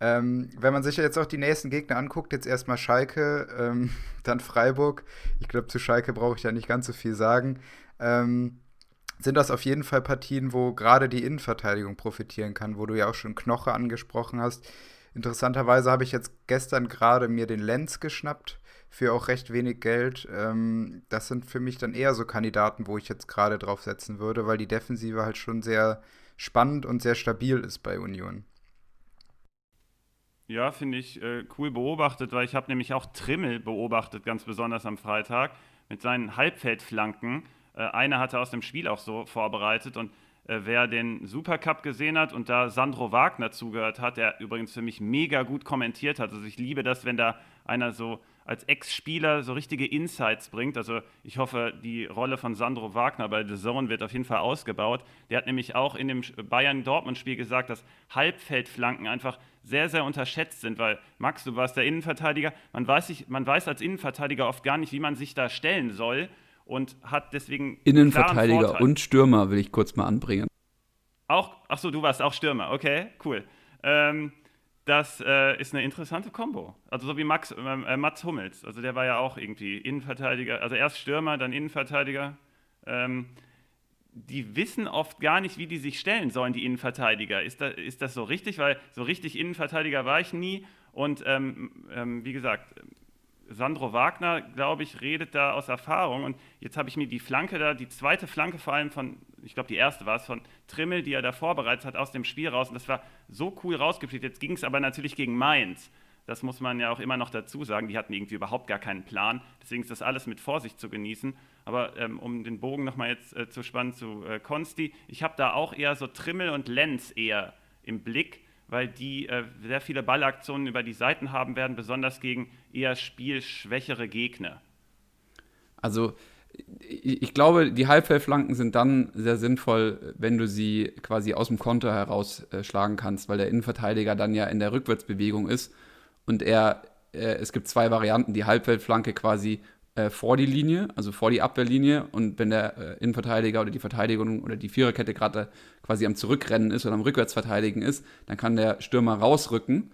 Ähm, wenn man sich jetzt auch die nächsten Gegner anguckt, jetzt erstmal Schalke, ähm, dann Freiburg. Ich glaube, zu Schalke brauche ich ja nicht ganz so viel sagen. Ähm, sind das auf jeden Fall Partien, wo gerade die Innenverteidigung profitieren kann, wo du ja auch schon Knoche angesprochen hast. Interessanterweise habe ich jetzt gestern gerade mir den Lenz geschnappt für auch recht wenig Geld. Ähm, das sind für mich dann eher so Kandidaten, wo ich jetzt gerade drauf setzen würde, weil die Defensive halt schon sehr spannend und sehr stabil ist bei Union. Ja, finde ich äh, cool beobachtet, weil ich habe nämlich auch Trimmel beobachtet, ganz besonders am Freitag, mit seinen Halbfeldflanken. Äh, eine hatte aus dem Spiel auch so vorbereitet und äh, wer den Supercup gesehen hat und da Sandro Wagner zugehört hat, der übrigens für mich mega gut kommentiert hat. Also ich liebe das, wenn da einer so als Ex-Spieler so richtige Insights bringt. Also ich hoffe, die Rolle von Sandro Wagner bei The Zone wird auf jeden Fall ausgebaut. Der hat nämlich auch in dem Bayern-Dortmund-Spiel gesagt, dass Halbfeldflanken einfach sehr, sehr unterschätzt sind, weil Max, du warst der Innenverteidiger. Man weiß, nicht, man weiß als Innenverteidiger oft gar nicht, wie man sich da stellen soll und hat deswegen. Innenverteidiger und Stürmer will ich kurz mal anbringen. Auch, ach so, du warst auch Stürmer, okay, cool. Ähm, das äh, ist eine interessante Kombo. Also so wie Max, ähm, äh, Mats Hummels. Also der war ja auch irgendwie Innenverteidiger, also erst Stürmer, dann Innenverteidiger. Ähm, die wissen oft gar nicht, wie die sich stellen sollen, die Innenverteidiger. Ist, da, ist das so richtig? Weil so richtig Innenverteidiger war ich nie. Und ähm, ähm wie gesagt, Sandro Wagner, glaube ich, redet da aus Erfahrung. Und jetzt habe ich mir die Flanke da, die zweite Flanke vor allem von, ich glaube, die erste war es, von Trimmel, die er da vorbereitet hat, aus dem Spiel raus. Und das war so cool rausgepflegt. Jetzt ging es aber natürlich gegen Mainz. Das muss man ja auch immer noch dazu sagen. Die hatten irgendwie überhaupt gar keinen Plan. Deswegen ist das alles mit Vorsicht zu genießen. Aber ähm, um den Bogen nochmal jetzt äh, zu spannen zu äh, Konsti, ich habe da auch eher so Trimmel und Lenz eher im Blick weil die äh, sehr viele Ballaktionen über die Seiten haben werden, besonders gegen eher spielschwächere Gegner. Also ich glaube, die Halbfeldflanken sind dann sehr sinnvoll, wenn du sie quasi aus dem Konter herausschlagen äh, kannst, weil der Innenverteidiger dann ja in der Rückwärtsbewegung ist und er, äh, es gibt zwei Varianten, die Halbfeldflanke quasi äh, vor die Linie, also vor die Abwehrlinie. Und wenn der Innenverteidiger oder die Verteidigung oder die Viererkette gerade quasi am Zurückrennen ist oder am Rückwärtsverteidigen ist, dann kann der Stürmer rausrücken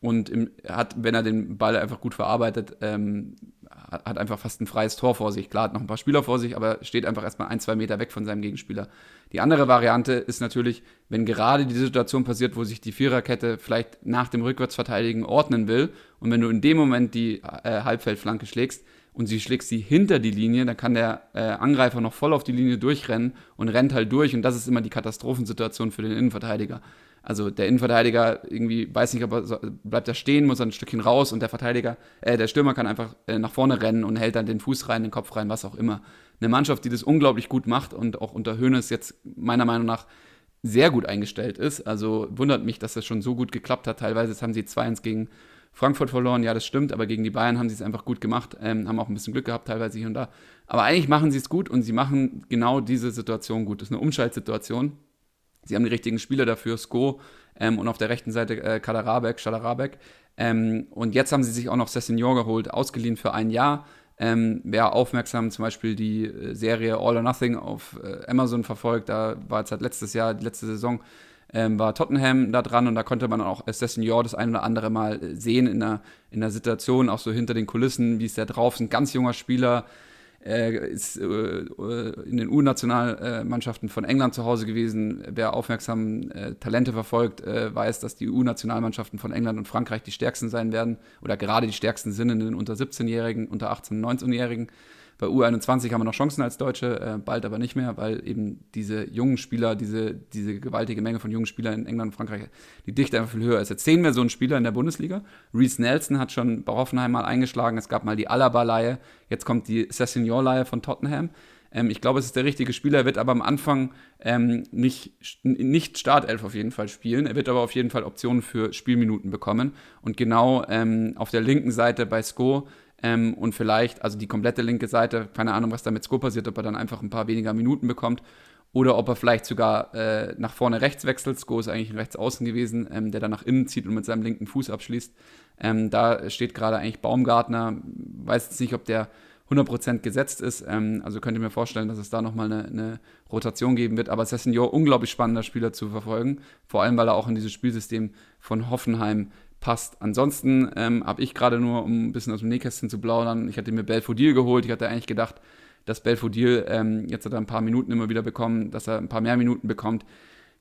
und im, hat, wenn er den Ball einfach gut verarbeitet, ähm, hat einfach fast ein freies Tor vor sich. Klar, hat noch ein paar Spieler vor sich, aber steht einfach erstmal ein, zwei Meter weg von seinem Gegenspieler. Die andere Variante ist natürlich, wenn gerade die Situation passiert, wo sich die Viererkette vielleicht nach dem Rückwärtsverteidigen ordnen will und wenn du in dem Moment die äh, Halbfeldflanke schlägst, und sie schlägt sie hinter die Linie, dann kann der äh, Angreifer noch voll auf die Linie durchrennen und rennt halt durch und das ist immer die Katastrophensituation für den Innenverteidiger. Also der Innenverteidiger irgendwie weiß nicht, ob er so, bleibt er stehen, muss ein Stückchen raus und der Verteidiger, äh, der Stürmer kann einfach äh, nach vorne rennen und hält dann den Fuß rein, den Kopf rein, was auch immer. Eine Mannschaft, die das unglaublich gut macht und auch unter Höhnes jetzt meiner Meinung nach sehr gut eingestellt ist. Also wundert mich, dass das schon so gut geklappt hat. Teilweise haben sie 2-1 gegen Frankfurt verloren, ja, das stimmt, aber gegen die Bayern haben sie es einfach gut gemacht, ähm, haben auch ein bisschen Glück gehabt, teilweise hier und da. Aber eigentlich machen sie es gut und sie machen genau diese Situation gut. Das ist eine Umschaltsituation. Sie haben die richtigen Spieler dafür, Sko ähm, und auf der rechten Seite äh, Kaderabek, Schadarabek. Ähm, und jetzt haben sie sich auch noch Sessignon geholt, ausgeliehen für ein Jahr. Ähm, wer aufmerksam zum Beispiel die äh, Serie All or Nothing auf äh, Amazon verfolgt, da war es halt letztes Jahr, die letzte Saison, ähm, war Tottenham da dran und da konnte man auch Assassin Yor das ein oder andere Mal sehen in der, in der Situation, auch so hinter den Kulissen, wie ist der drauf, ist ein ganz junger Spieler, äh, ist äh, in den U-Nationalmannschaften von England zu Hause gewesen. Wer aufmerksam äh, Talente verfolgt, äh, weiß, dass die U-Nationalmannschaften von England und Frankreich die stärksten sein werden oder gerade die stärksten sind in den unter 17-Jährigen, unter 18-, 19-Jährigen. Bei U21 haben wir noch Chancen als Deutsche, äh, bald aber nicht mehr, weil eben diese jungen Spieler, diese, diese gewaltige Menge von jungen Spielern in England und Frankreich, die Dichte einfach viel höher ist. Jetzt sehen wir so einen Spieler in der Bundesliga. Reese Nelson hat schon bei Hoffenheim mal eingeschlagen. Es gab mal die Alaba-Leihe. Jetzt kommt die Sessignon-Leihe von Tottenham. Ähm, ich glaube, es ist der richtige Spieler. Er wird aber am Anfang ähm, nicht, nicht Startelf auf jeden Fall spielen. Er wird aber auf jeden Fall Optionen für Spielminuten bekommen. Und genau ähm, auf der linken Seite bei Sko ähm, und vielleicht, also die komplette linke Seite, keine Ahnung, was da mit Sko passiert, ob er dann einfach ein paar weniger Minuten bekommt oder ob er vielleicht sogar äh, nach vorne rechts wechselt. Sko ist eigentlich rechts außen gewesen, ähm, der dann nach innen zieht und mit seinem linken Fuß abschließt. Ähm, da steht gerade eigentlich Baumgartner, weiß jetzt nicht, ob der 100% gesetzt ist. Ähm, also könnt ihr mir vorstellen, dass es da nochmal eine, eine Rotation geben wird. Aber Sessignon, unglaublich spannender Spieler zu verfolgen. Vor allem, weil er auch in dieses Spielsystem von Hoffenheim passt. Ansonsten ähm, habe ich gerade nur, um ein bisschen aus dem Nähkästchen zu plaudern, ich hatte mir Belfodil geholt. Ich hatte eigentlich gedacht, dass Belfodil ähm, jetzt hat er ein paar Minuten immer wieder bekommen, dass er ein paar mehr Minuten bekommt.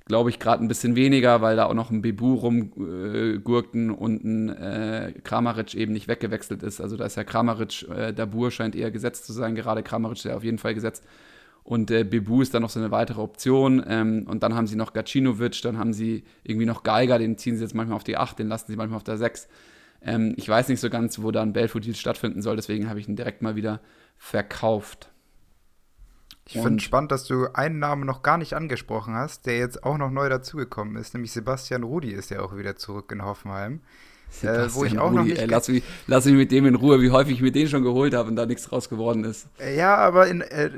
Glaube ich gerade ein bisschen weniger, weil da auch noch ein Bebu rumgurkten äh, und ein äh, Kramaric eben nicht weggewechselt ist. Also da ist ja Kramaric, äh, Dabur scheint eher gesetzt zu sein, gerade Kramaric ist ja auf jeden Fall gesetzt. Und äh, Bebu ist dann noch so eine weitere Option. Ähm, und dann haben sie noch Gacinovic, dann haben sie irgendwie noch Geiger, den ziehen sie jetzt manchmal auf die 8, den lassen sie manchmal auf der 6. Ähm, ich weiß nicht so ganz, wo dann Belfodil stattfinden soll, deswegen habe ich ihn direkt mal wieder verkauft. Ich finde es spannend, dass du einen Namen noch gar nicht angesprochen hast, der jetzt auch noch neu dazugekommen ist, nämlich Sebastian Rudi ist ja auch wieder zurück in Hoffenheim. Äh, wo ich auch Rudi, noch nicht. Ey, lass, mich, lass mich mit dem in Ruhe, wie häufig ich mir den schon geholt habe und da nichts draus geworden ist. Ja, aber in, äh,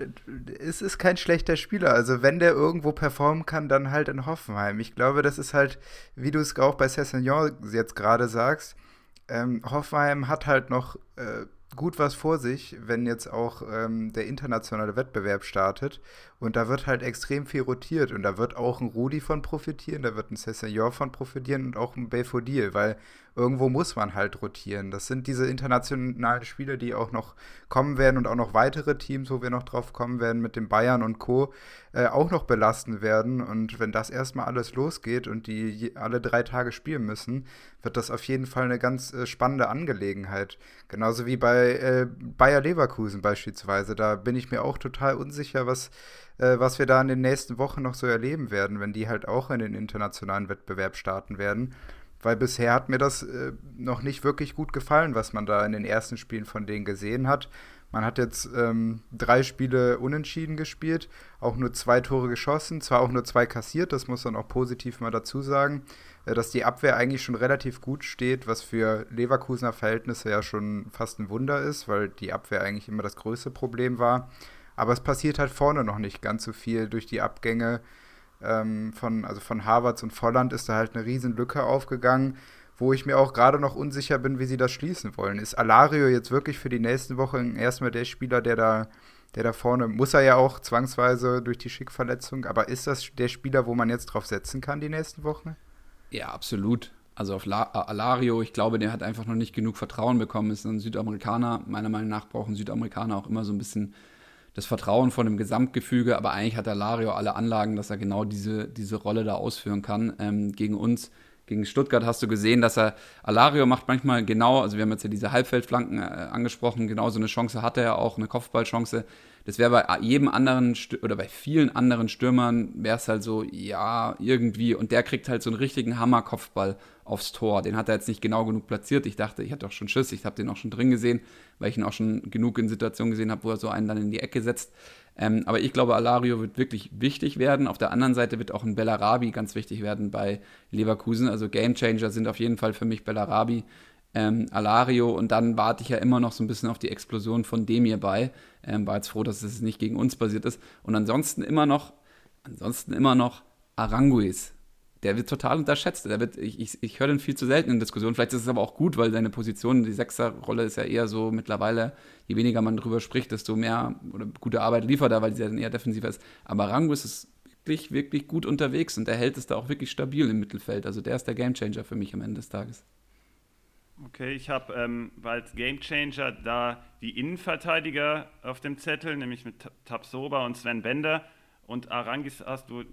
es ist kein schlechter Spieler. Also, wenn der irgendwo performen kann, dann halt in Hoffenheim. Ich glaube, das ist halt, wie du es auch bei Cessignon jetzt gerade sagst, ähm, Hoffenheim hat halt noch. Äh, gut was vor sich, wenn jetzt auch ähm, der internationale Wettbewerb startet. Und da wird halt extrem viel rotiert. Und da wird auch ein Rudi von profitieren, da wird ein Cessignon von profitieren und auch ein Belfodil, weil irgendwo muss man halt rotieren. Das sind diese internationalen Spiele, die auch noch kommen werden und auch noch weitere Teams, wo wir noch drauf kommen werden, mit den Bayern und Co. Äh, auch noch belasten werden. Und wenn das erstmal alles losgeht und die alle drei Tage spielen müssen, wird das auf jeden Fall eine ganz äh, spannende Angelegenheit. Genauso wie bei äh, Bayer Leverkusen beispielsweise. Da bin ich mir auch total unsicher, was äh, was wir da in den nächsten Wochen noch so erleben werden, wenn die halt auch in den internationalen Wettbewerb starten werden weil bisher hat mir das äh, noch nicht wirklich gut gefallen, was man da in den ersten Spielen von denen gesehen hat. Man hat jetzt ähm, drei Spiele unentschieden gespielt, auch nur zwei Tore geschossen, zwar auch nur zwei kassiert, das muss man auch positiv mal dazu sagen, äh, dass die Abwehr eigentlich schon relativ gut steht, was für Leverkusener Verhältnisse ja schon fast ein Wunder ist, weil die Abwehr eigentlich immer das größte Problem war. Aber es passiert halt vorne noch nicht ganz so viel durch die Abgänge ähm, von, also von Harvards und Volland ist da halt eine riesen Lücke aufgegangen, wo ich mir auch gerade noch unsicher bin, wie sie das schließen wollen. Ist Alario jetzt wirklich für die nächsten Wochen erstmal der Spieler, der da, der da vorne, muss er ja auch zwangsweise durch die Schickverletzung, aber ist das der Spieler, wo man jetzt drauf setzen kann die nächsten Wochen? Ja, absolut. Also auf La Alario, ich glaube, der hat einfach noch nicht genug Vertrauen bekommen. Ist ein Südamerikaner. Meiner Meinung nach brauchen Südamerikaner auch immer so ein bisschen das Vertrauen von dem Gesamtgefüge, aber eigentlich hat der Lario alle Anlagen, dass er genau diese, diese Rolle da ausführen kann. Ähm, gegen uns, gegen Stuttgart hast du gesehen, dass er, Alario macht manchmal genau, also wir haben jetzt ja diese Halbfeldflanken äh, angesprochen, genau so eine Chance hatte er auch, eine Kopfballchance. Das wäre bei jedem anderen oder bei vielen anderen Stürmern wäre es halt so, ja, irgendwie. Und der kriegt halt so einen richtigen Hammerkopfball aufs Tor. Den hat er jetzt nicht genau genug platziert. Ich dachte, ich hatte auch schon Schiss, ich habe den auch schon drin gesehen, weil ich ihn auch schon genug in Situationen gesehen habe, wo er so einen dann in die Ecke setzt. Ähm, aber ich glaube, Alario wird wirklich wichtig werden. Auf der anderen Seite wird auch ein Bellarabi ganz wichtig werden bei Leverkusen. Also Gamechanger sind auf jeden Fall für mich Bellarabi ähm, Alario und dann warte ich ja immer noch so ein bisschen auf die Explosion von Demir bei. Ähm, war jetzt froh, dass es nicht gegen uns basiert ist. Und ansonsten immer noch, ansonsten immer noch Aranguis. Der wird total unterschätzt. Der wird, ich, ich, ich höre den viel zu selten in Diskussionen. Vielleicht ist es aber auch gut, weil seine Position, die Sechserrolle ist ja eher so mittlerweile, je weniger man drüber spricht, desto mehr oder gute Arbeit liefert er, weil sie dann eher defensiver ist. Aber Aranguis ist wirklich, wirklich gut unterwegs und er hält es da auch wirklich stabil im Mittelfeld. Also der ist der Gamechanger für mich am Ende des Tages. Okay, ich habe ähm, als Gamechanger da die Innenverteidiger auf dem Zettel, nämlich mit Tapsoba und Sven Bender. Und Arangis hast du,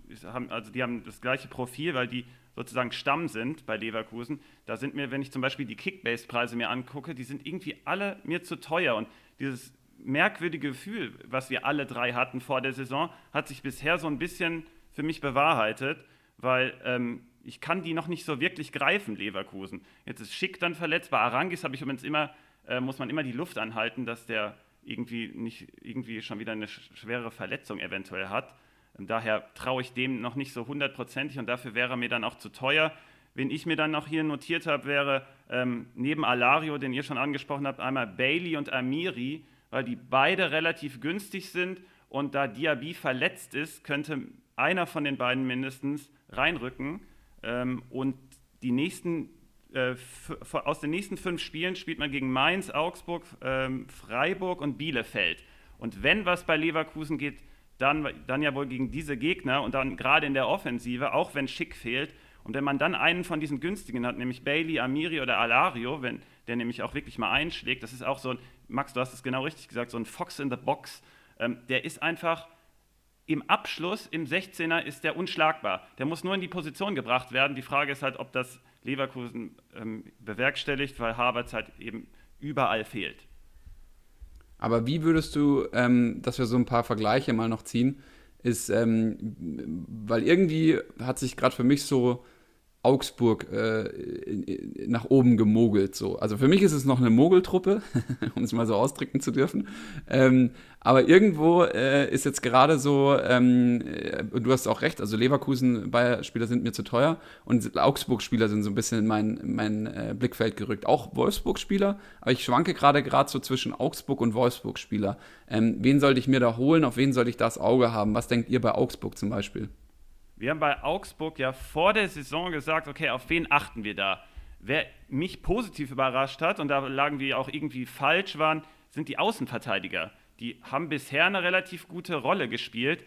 also die haben das gleiche Profil, weil die sozusagen Stamm sind bei Leverkusen. Da sind mir, wenn ich zum Beispiel die Kickbase-Preise mir angucke, die sind irgendwie alle mir zu teuer. Und dieses merkwürdige Gefühl, was wir alle drei hatten vor der Saison, hat sich bisher so ein bisschen für mich bewahrheitet, weil ähm, ich kann die noch nicht so wirklich greifen, Leverkusen. Jetzt ist Schick dann verletzt. Bei Arangis habe ich übrigens immer, äh, muss man immer die Luft anhalten, dass der irgendwie nicht irgendwie schon wieder eine schwere Verletzung eventuell hat. Und daher traue ich dem noch nicht so hundertprozentig und dafür wäre er mir dann auch zu teuer. Wen ich mir dann noch hier notiert habe, wäre ähm, neben Alario, den ihr schon angesprochen habt, einmal Bailey und Amiri, weil die beide relativ günstig sind und da Diaby verletzt ist, könnte einer von den beiden mindestens reinrücken. Ähm, und die nächsten, äh, aus den nächsten fünf Spielen spielt man gegen Mainz, Augsburg, ähm, Freiburg und Bielefeld. Und wenn was bei Leverkusen geht, dann, dann ja wohl gegen diese Gegner und dann gerade in der Offensive, auch wenn Schick fehlt. Und wenn man dann einen von diesen günstigen hat, nämlich Bailey, Amiri oder Alario, wenn der nämlich auch wirklich mal einschlägt, das ist auch so ein, Max, du hast es genau richtig gesagt, so ein Fox in the Box Ähm, der ist einfach im Abschluss, im 16er, ist der unschlagbar. Der muss nur in die Position gebracht werden. Die Frage ist halt, ob das Leverkusen ähm, bewerkstelligt, weil Harvards halt eben überall fehlt. Aber wie würdest du, ähm, dass wir so ein paar Vergleiche mal noch ziehen, ist, ähm, weil irgendwie hat sich gerade für mich so Augsburg äh, nach oben gemogelt. So. Also für mich ist es noch eine Mogeltruppe, um es mal so ausdrücken zu dürfen. Ähm, aber irgendwo äh, ist jetzt gerade so, ähm, äh, du hast auch recht, also Leverkusen-Spieler sind mir zu teuer und Augsburg-Spieler sind so ein bisschen in mein, mein äh, Blickfeld gerückt. Auch Wolfsburg-Spieler, aber ich schwanke gerade gerade so zwischen Augsburg und Wolfsburg-Spieler. Ähm, wen sollte ich mir da holen? Auf wen soll ich das Auge haben? Was denkt ihr bei Augsburg zum Beispiel? Wir haben bei Augsburg ja vor der Saison gesagt, okay, auf wen achten wir da? Wer mich positiv überrascht hat, und da lagen wir auch irgendwie falsch waren, sind die Außenverteidiger. Die haben bisher eine relativ gute Rolle gespielt.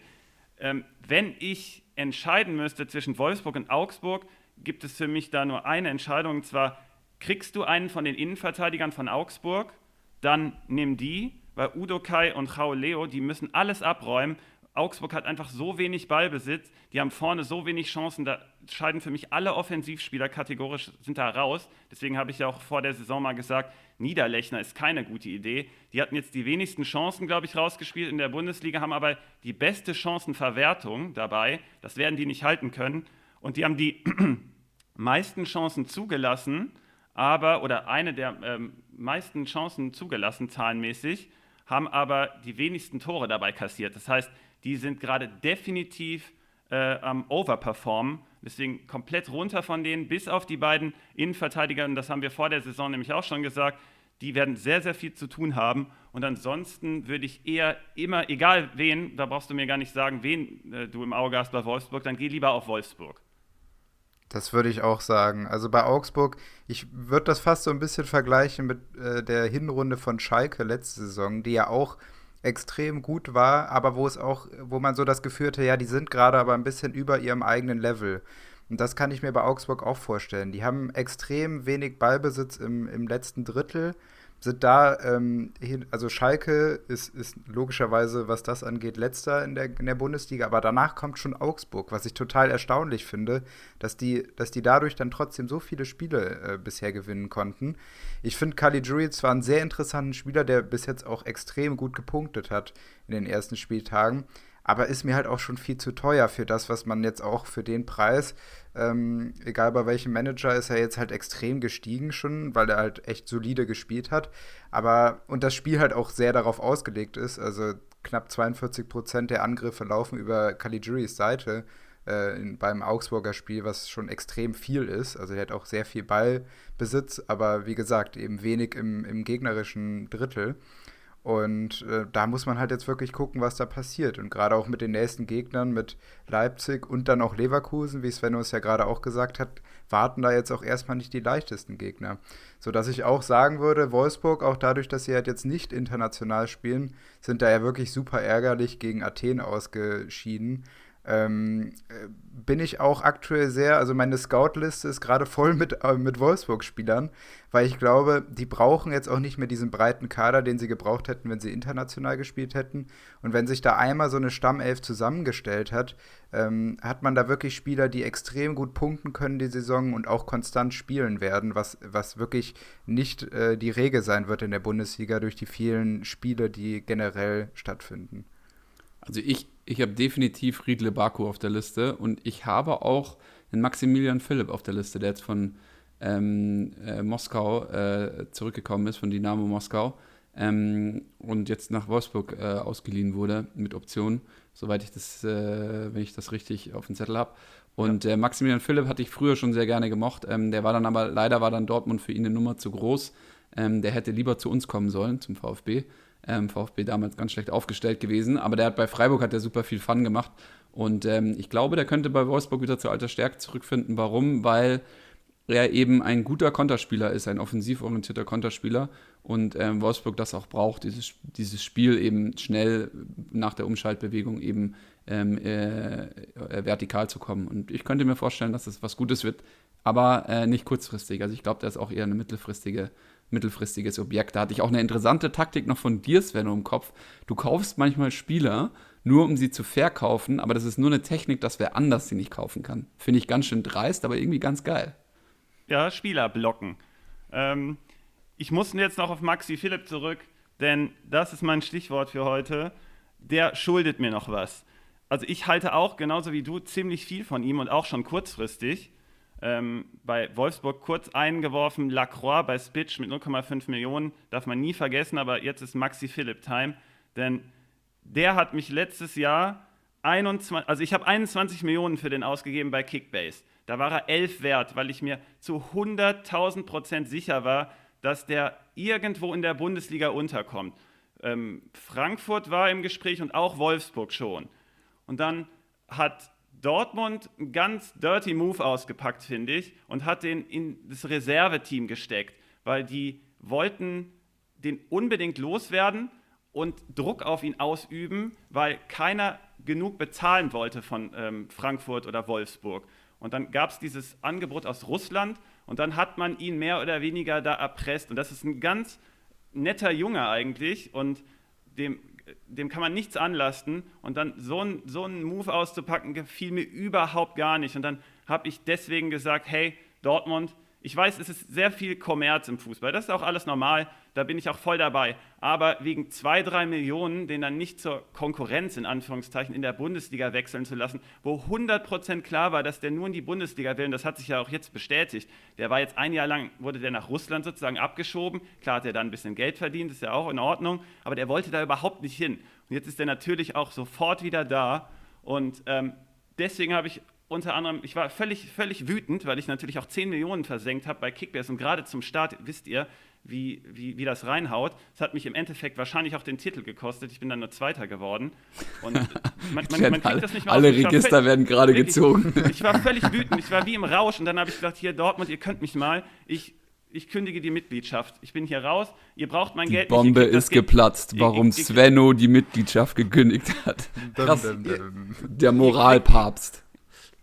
Ähm, wenn ich entscheiden müsste zwischen Wolfsburg und Augsburg, gibt es für mich da nur eine Entscheidung, und zwar kriegst du einen von den Innenverteidigern von Augsburg, dann nimm die, weil Udo Kai und Jao Leo, die müssen alles abräumen Augsburg hat einfach so wenig Ballbesitz, die haben vorne so wenig Chancen, da scheiden für mich alle Offensivspieler kategorisch sind da raus. Deswegen habe ich ja auch vor der Saison mal gesagt, Niederlechner ist keine gute Idee. Die hatten jetzt die wenigsten Chancen, glaube ich, rausgespielt in der Bundesliga, haben aber die beste Chancenverwertung dabei. Das werden die nicht halten können. Und die haben die meisten Chancen zugelassen, aber, oder eine der ähm, meisten Chancen zugelassen, zahlenmäßig, haben aber die wenigsten Tore dabei kassiert. Das heißt, die sind gerade definitiv äh, am Overperformen. Deswegen komplett runter von denen, bis auf die beiden Innenverteidiger. Und das haben wir vor der Saison nämlich auch schon gesagt. Die werden sehr, sehr viel zu tun haben. Und ansonsten würde ich eher immer, egal wen, da brauchst du mir gar nicht sagen, wen äh, du im Auge hast bei Wolfsburg, dann geh lieber auf Wolfsburg. Das würde ich auch sagen. Also bei Augsburg, ich würde das fast so ein bisschen vergleichen mit äh, der Hinrunde von Schalke letzte Saison, die ja auch extrem gut war, aber wo es auch, wo man so das Gefühl hatte, ja, die sind gerade aber ein bisschen über ihrem eigenen Level. Und das kann ich mir bei Augsburg auch vorstellen. Die haben extrem wenig Ballbesitz im, im letzten Drittel sind da, ähm, also Schalke ist, ist logischerweise, was das angeht, letzter in der, in der Bundesliga, aber danach kommt schon Augsburg, was ich total erstaunlich finde, dass die, dass die dadurch dann trotzdem so viele Spiele äh, bisher gewinnen konnten. Ich finde Caligiuri zwar einen sehr interessanten Spieler, der bis jetzt auch extrem gut gepunktet hat in den ersten Spieltagen, aber ist mir halt auch schon viel zu teuer für das, was man jetzt auch für den Preis, ähm, egal bei welchem Manager, ist er jetzt halt extrem gestiegen schon, weil er halt echt solide gespielt hat. Aber und das Spiel halt auch sehr darauf ausgelegt ist, also knapp 42 Prozent der Angriffe laufen über Caligiuris Seite äh, in, beim Augsburger Spiel, was schon extrem viel ist. Also er hat auch sehr viel Ballbesitz, aber wie gesagt, eben wenig im, im gegnerischen Drittel. Und äh, da muss man halt jetzt wirklich gucken, was da passiert. Und gerade auch mit den nächsten Gegnern, mit Leipzig und dann auch Leverkusen, wie Sven uns ja gerade auch gesagt hat, warten da jetzt auch erstmal nicht die leichtesten Gegner. Sodass ich auch sagen würde, Wolfsburg, auch dadurch, dass sie halt jetzt nicht international spielen, sind da ja wirklich super ärgerlich gegen Athen ausgeschieden ähm, äh, bin ich auch aktuell sehr, also meine Scout-Liste ist gerade voll mit, äh, mit Wolfsburg-Spielern, weil ich glaube, die brauchen jetzt auch nicht mehr diesen breiten Kader, den sie gebraucht hätten, wenn sie international gespielt hätten. Und wenn sich da einmal so eine Stammelf zusammengestellt hat, ähm, hat man da wirklich Spieler, die extrem gut punkten können die Saison und auch konstant spielen werden, was, was wirklich nicht äh, die Regel sein wird in der Bundesliga durch die vielen Spiele, die generell stattfinden. Also ich, ich habe definitiv Riedle Baku auf der Liste und ich habe auch einen Maximilian Philipp auf der Liste, der jetzt von ähm, äh, Moskau äh, zurückgekommen ist, von Dynamo Moskau ähm, und jetzt nach Wolfsburg äh, ausgeliehen wurde mit Option, soweit ich das, äh, wenn ich das richtig auf dem Zettel habe. Und ja. Äh, Maximilian Philipp hatte ich früher schon sehr gerne gemocht. Ähm, der war dann aber, leider war dann Dortmund für ihn eine Nummer zu groß. Ähm, der hätte lieber zu uns kommen sollen, zum VfB. Ähm, VfB damals ganz schlecht aufgestellt gewesen, aber der hat bei Freiburg hat der super viel Fun gemacht und ähm, ich glaube, der könnte bei Wolfsburg wieder zur alter Stärke zurückfinden. Warum? Weil er eben ein guter Konterspieler ist, ein offensiv orientierter Konterspieler und ähm, Wolfsburg das auch braucht, dieses, dieses Spiel eben schnell nach der Umschaltbewegung eben ähm, äh, äh, vertikal zu kommen. Und ich könnte mir vorstellen, dass das was Gutes wird, aber äh, nicht kurzfristig. Also ich glaube, der ist auch eher eine mittelfristige mittelfristiges Objekt. Da hatte ich auch eine interessante Taktik noch von dir, Sven, im Kopf. Du kaufst manchmal Spieler, nur um sie zu verkaufen, aber das ist nur eine Technik, dass wer anders sie nicht kaufen kann. Finde ich ganz schön dreist, aber irgendwie ganz geil. Ja, Spieler blocken. Ähm, ich muss jetzt noch auf Maxi Philipp zurück, denn das ist mein Stichwort für heute. Der schuldet mir noch was. Also ich halte auch, genauso wie du, ziemlich viel von ihm und auch schon kurzfristig. Ähm, bei Wolfsburg kurz eingeworfen, Lacroix bei Spitch mit 0,5 Millionen, darf man nie vergessen, aber jetzt ist Maxi Philipp Time, denn der hat mich letztes Jahr 21, also ich habe 21 Millionen für den ausgegeben bei Kickbase. Da war er 11 wert, weil ich mir zu 100.000 Prozent sicher war, dass der irgendwo in der Bundesliga unterkommt. Ähm, Frankfurt war im Gespräch und auch Wolfsburg schon. Und dann hat Dortmund einen ganz dirty Move ausgepackt, finde ich, und hat den in das Reserveteam gesteckt, weil die wollten den unbedingt loswerden und Druck auf ihn ausüben, weil keiner genug bezahlen wollte von ähm, Frankfurt oder Wolfsburg. Und dann gab es dieses Angebot aus Russland und dann hat man ihn mehr oder weniger da erpresst. Und das ist ein ganz netter Junge eigentlich und dem dem kann man nichts anlasten. Und dann so, ein, so einen Move auszupacken, gefiel mir überhaupt gar nicht. Und dann habe ich deswegen gesagt, hey, Dortmund, ich weiß, es ist sehr viel Kommerz im Fußball. Das ist auch alles normal. Da bin ich auch voll dabei. Aber wegen zwei, drei Millionen, den dann nicht zur Konkurrenz in Anführungszeichen in der Bundesliga wechseln zu lassen, wo 100% klar war, dass der nur in die Bundesliga will, und das hat sich ja auch jetzt bestätigt. Der war jetzt ein Jahr lang, wurde der nach Russland sozusagen abgeschoben. Klar hat er dann ein bisschen Geld verdient, ist ja auch in Ordnung. Aber der wollte da überhaupt nicht hin. Und jetzt ist er natürlich auch sofort wieder da. Und ähm, deswegen habe ich unter anderem, ich war völlig, völlig wütend, weil ich natürlich auch 10 Millionen versenkt habe bei Kickbase und gerade zum Start, wisst ihr, wie, wie, wie das reinhaut. Das hat mich im Endeffekt wahrscheinlich auch den Titel gekostet. Ich bin dann nur Zweiter geworden. Und man, man, man kriegt das nicht mehr Alle aus. Register völlig, werden gerade gezogen. Ich, ich, war völlig wütend. Ich war wie im Rausch. Und dann habe ich gesagt, hier Dortmund, ihr könnt mich mal. Ich, ich kündige die Mitgliedschaft. Ich bin hier raus. Ihr braucht mein die Geld Bombe nicht. ist geplatzt, warum Svenno die Mitgliedschaft gekündigt hat. Krass, der Moralpapst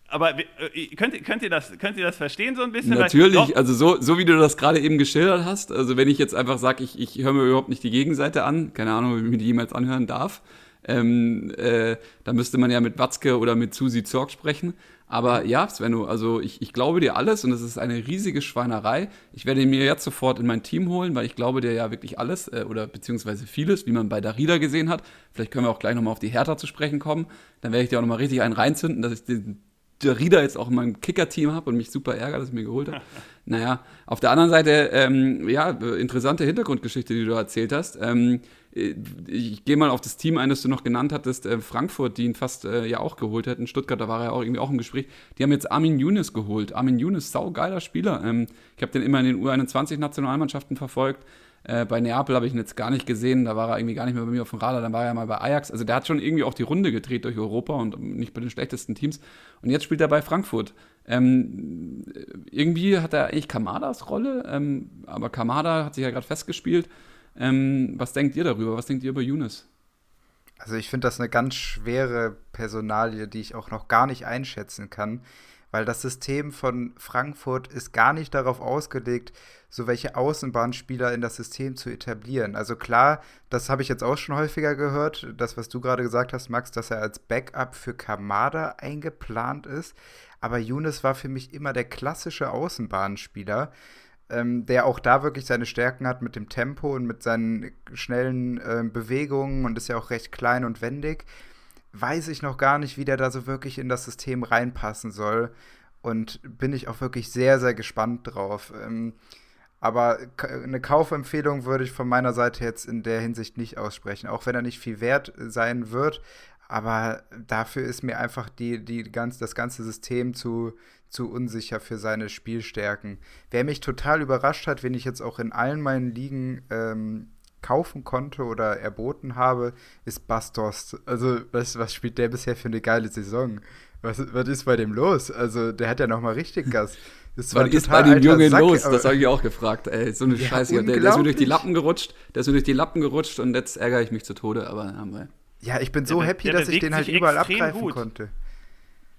aber äh, könnt, könnt, ihr das, könnt ihr das verstehen so ein bisschen? Natürlich, also so, so wie du das gerade eben geschildert hast, also wenn ich jetzt einfach sage, ich, ich höre mir überhaupt nicht die Gegenseite an, keine Ahnung, ob ich mir die jemals anhören darf, ähm, äh, da müsste man ja mit Watzke oder mit Susi Zorg sprechen. Aber ja, Svenno, also ich, ich glaube dir alles und es ist eine riesige Schweinerei. Ich werde ihn mir jetzt sofort in mein Team holen, weil ich glaube dir ja wirklich alles äh, oder beziehungsweise vieles, wie man bei Darida gesehen hat. Vielleicht können wir auch gleich nochmal auf die Hertha zu sprechen kommen. Dann werde ich dir auch nochmal richtig einen reinzünden, dass ich den Rieder jetzt auch in meinem Kicker-Team habe und mich super ärgert, dass ich mir geholt habe. naja, auf der anderen Seite, ähm, ja, interessante Hintergrundgeschichte, die du erzählt hast. Ähm, ich gehe mal auf das Team ein, das du noch genannt hattest, äh, Frankfurt, die ihn fast äh, ja auch geholt hätten. Stuttgart, da war er auch irgendwie auch im Gespräch. Die haben jetzt Armin Younes geholt. Armin Younes, saugeiler Spieler. Ähm, ich habe den immer in den U21-Nationalmannschaften verfolgt. Äh, bei Neapel habe ich ihn jetzt gar nicht gesehen, da war er irgendwie gar nicht mehr bei mir auf dem Radar, dann war er mal bei Ajax. Also der hat schon irgendwie auch die Runde gedreht durch Europa und nicht bei den schlechtesten Teams. Und jetzt spielt er bei Frankfurt. Ähm, irgendwie hat er eigentlich Kamadas Rolle, ähm, aber Kamada hat sich ja gerade festgespielt. Ähm, was denkt ihr darüber? Was denkt ihr über Younes? Also ich finde das eine ganz schwere Personalie, die ich auch noch gar nicht einschätzen kann, weil das System von Frankfurt ist gar nicht darauf ausgelegt, so welche Außenbahnspieler in das System zu etablieren. Also klar, das habe ich jetzt auch schon häufiger gehört, das, was du gerade gesagt hast, Max, dass er als Backup für Kamada eingeplant ist. Aber Younes war für mich immer der klassische Außenbahnspieler, ähm, der auch da wirklich seine Stärken hat mit dem Tempo und mit seinen schnellen äh, Bewegungen und ist ja auch recht klein und wendig. Weiß ich noch gar nicht, wie der da so wirklich in das System reinpassen soll. Und bin ich auch wirklich sehr, sehr gespannt drauf. Ähm, aber eine Kaufempfehlung würde ich von meiner Seite jetzt in der Hinsicht nicht aussprechen, auch wenn er nicht viel wert sein wird. Aber dafür ist mir einfach die, die ganz, das ganze System zu, zu unsicher für seine Spielstärken. Wer mich total überrascht hat, wen ich jetzt auch in allen meinen Ligen ähm, kaufen konnte oder erboten habe, ist Bastos. Also, was, was spielt der bisher für eine geile Saison? Was, was ist bei dem los? Also, der hat ja nochmal richtig Gas. Das Was ist bei dem Jungen Sack, los? Das habe ich auch gefragt. Ey, so eine ja, Scheiße. Der, der, ist mir durch die Lappen gerutscht. Der ist mir durch die Lappen gerutscht und jetzt ärgere ich mich zu Tode. Aber haben wir. Ja, ich bin so der, happy, dass ich den halt überall abgreifen gut. konnte.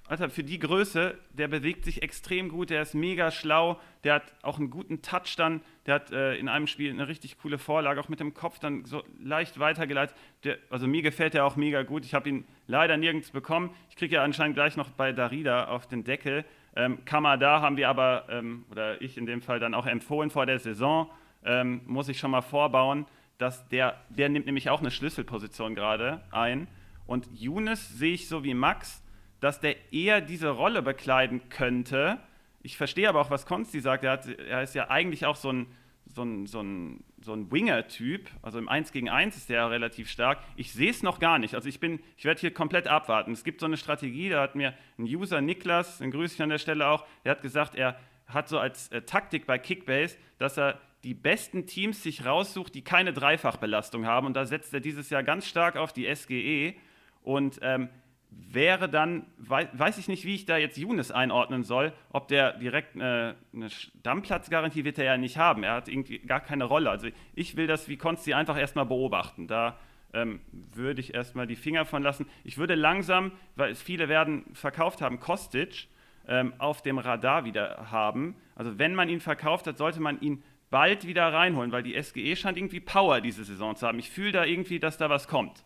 Alter, für die Größe, der bewegt sich extrem gut, der ist mega schlau, der hat auch einen guten Touch dann, der hat äh, in einem Spiel eine richtig coole Vorlage, auch mit dem Kopf dann so leicht weitergeleitet. Der, also mir gefällt der auch mega gut. Ich habe ihn leider nirgends bekommen. Ich kriege ja anscheinend gleich noch bei Darida auf den Deckel. Ähm, Kamada haben wir aber, ähm, oder ich in dem Fall dann auch empfohlen vor der Saison, ähm, muss ich schon mal vorbauen, dass der, der nimmt nämlich auch eine Schlüsselposition gerade ein. Und Younes sehe ich so wie Max, dass der eher diese Rolle bekleiden könnte. Ich verstehe aber auch, was Konsti sagt. Er, hat, er ist ja eigentlich auch so ein, so ein, so ein, so ein Winger-Typ. Also im 1 gegen 1 ist der relativ stark. Ich sehe es noch gar nicht. Also ich bin, ich werde hier komplett abwarten. Es gibt so eine Strategie, da hat mir ein User, Niklas, den grüße ich an der Stelle auch, der hat gesagt, er hat so als äh, Taktik bei Kickbase, dass er die besten Teams sich raussucht, die keine Dreifachbelastung haben. Und da setzt er dieses Jahr ganz stark auf die SGE. Und ähm, wäre dann, weiß ich nicht, wie ich da jetzt Younes einordnen soll, ob der direkt eine, eine Stammplatzgarantie wird er ja nicht haben. Er hat irgendwie gar keine Rolle. Also ich will das wie Konsti einfach erstmal beobachten. Da ähm, würde ich erstmal die Finger von lassen. Ich würde langsam, weil viele werden verkauft haben, Kostic ähm, auf dem Radar wieder haben. Also wenn man ihn verkauft hat, sollte man ihn bald wieder reinholen, weil die SGE scheint irgendwie Power diese Saison zu haben. Ich fühle da irgendwie, dass da was kommt.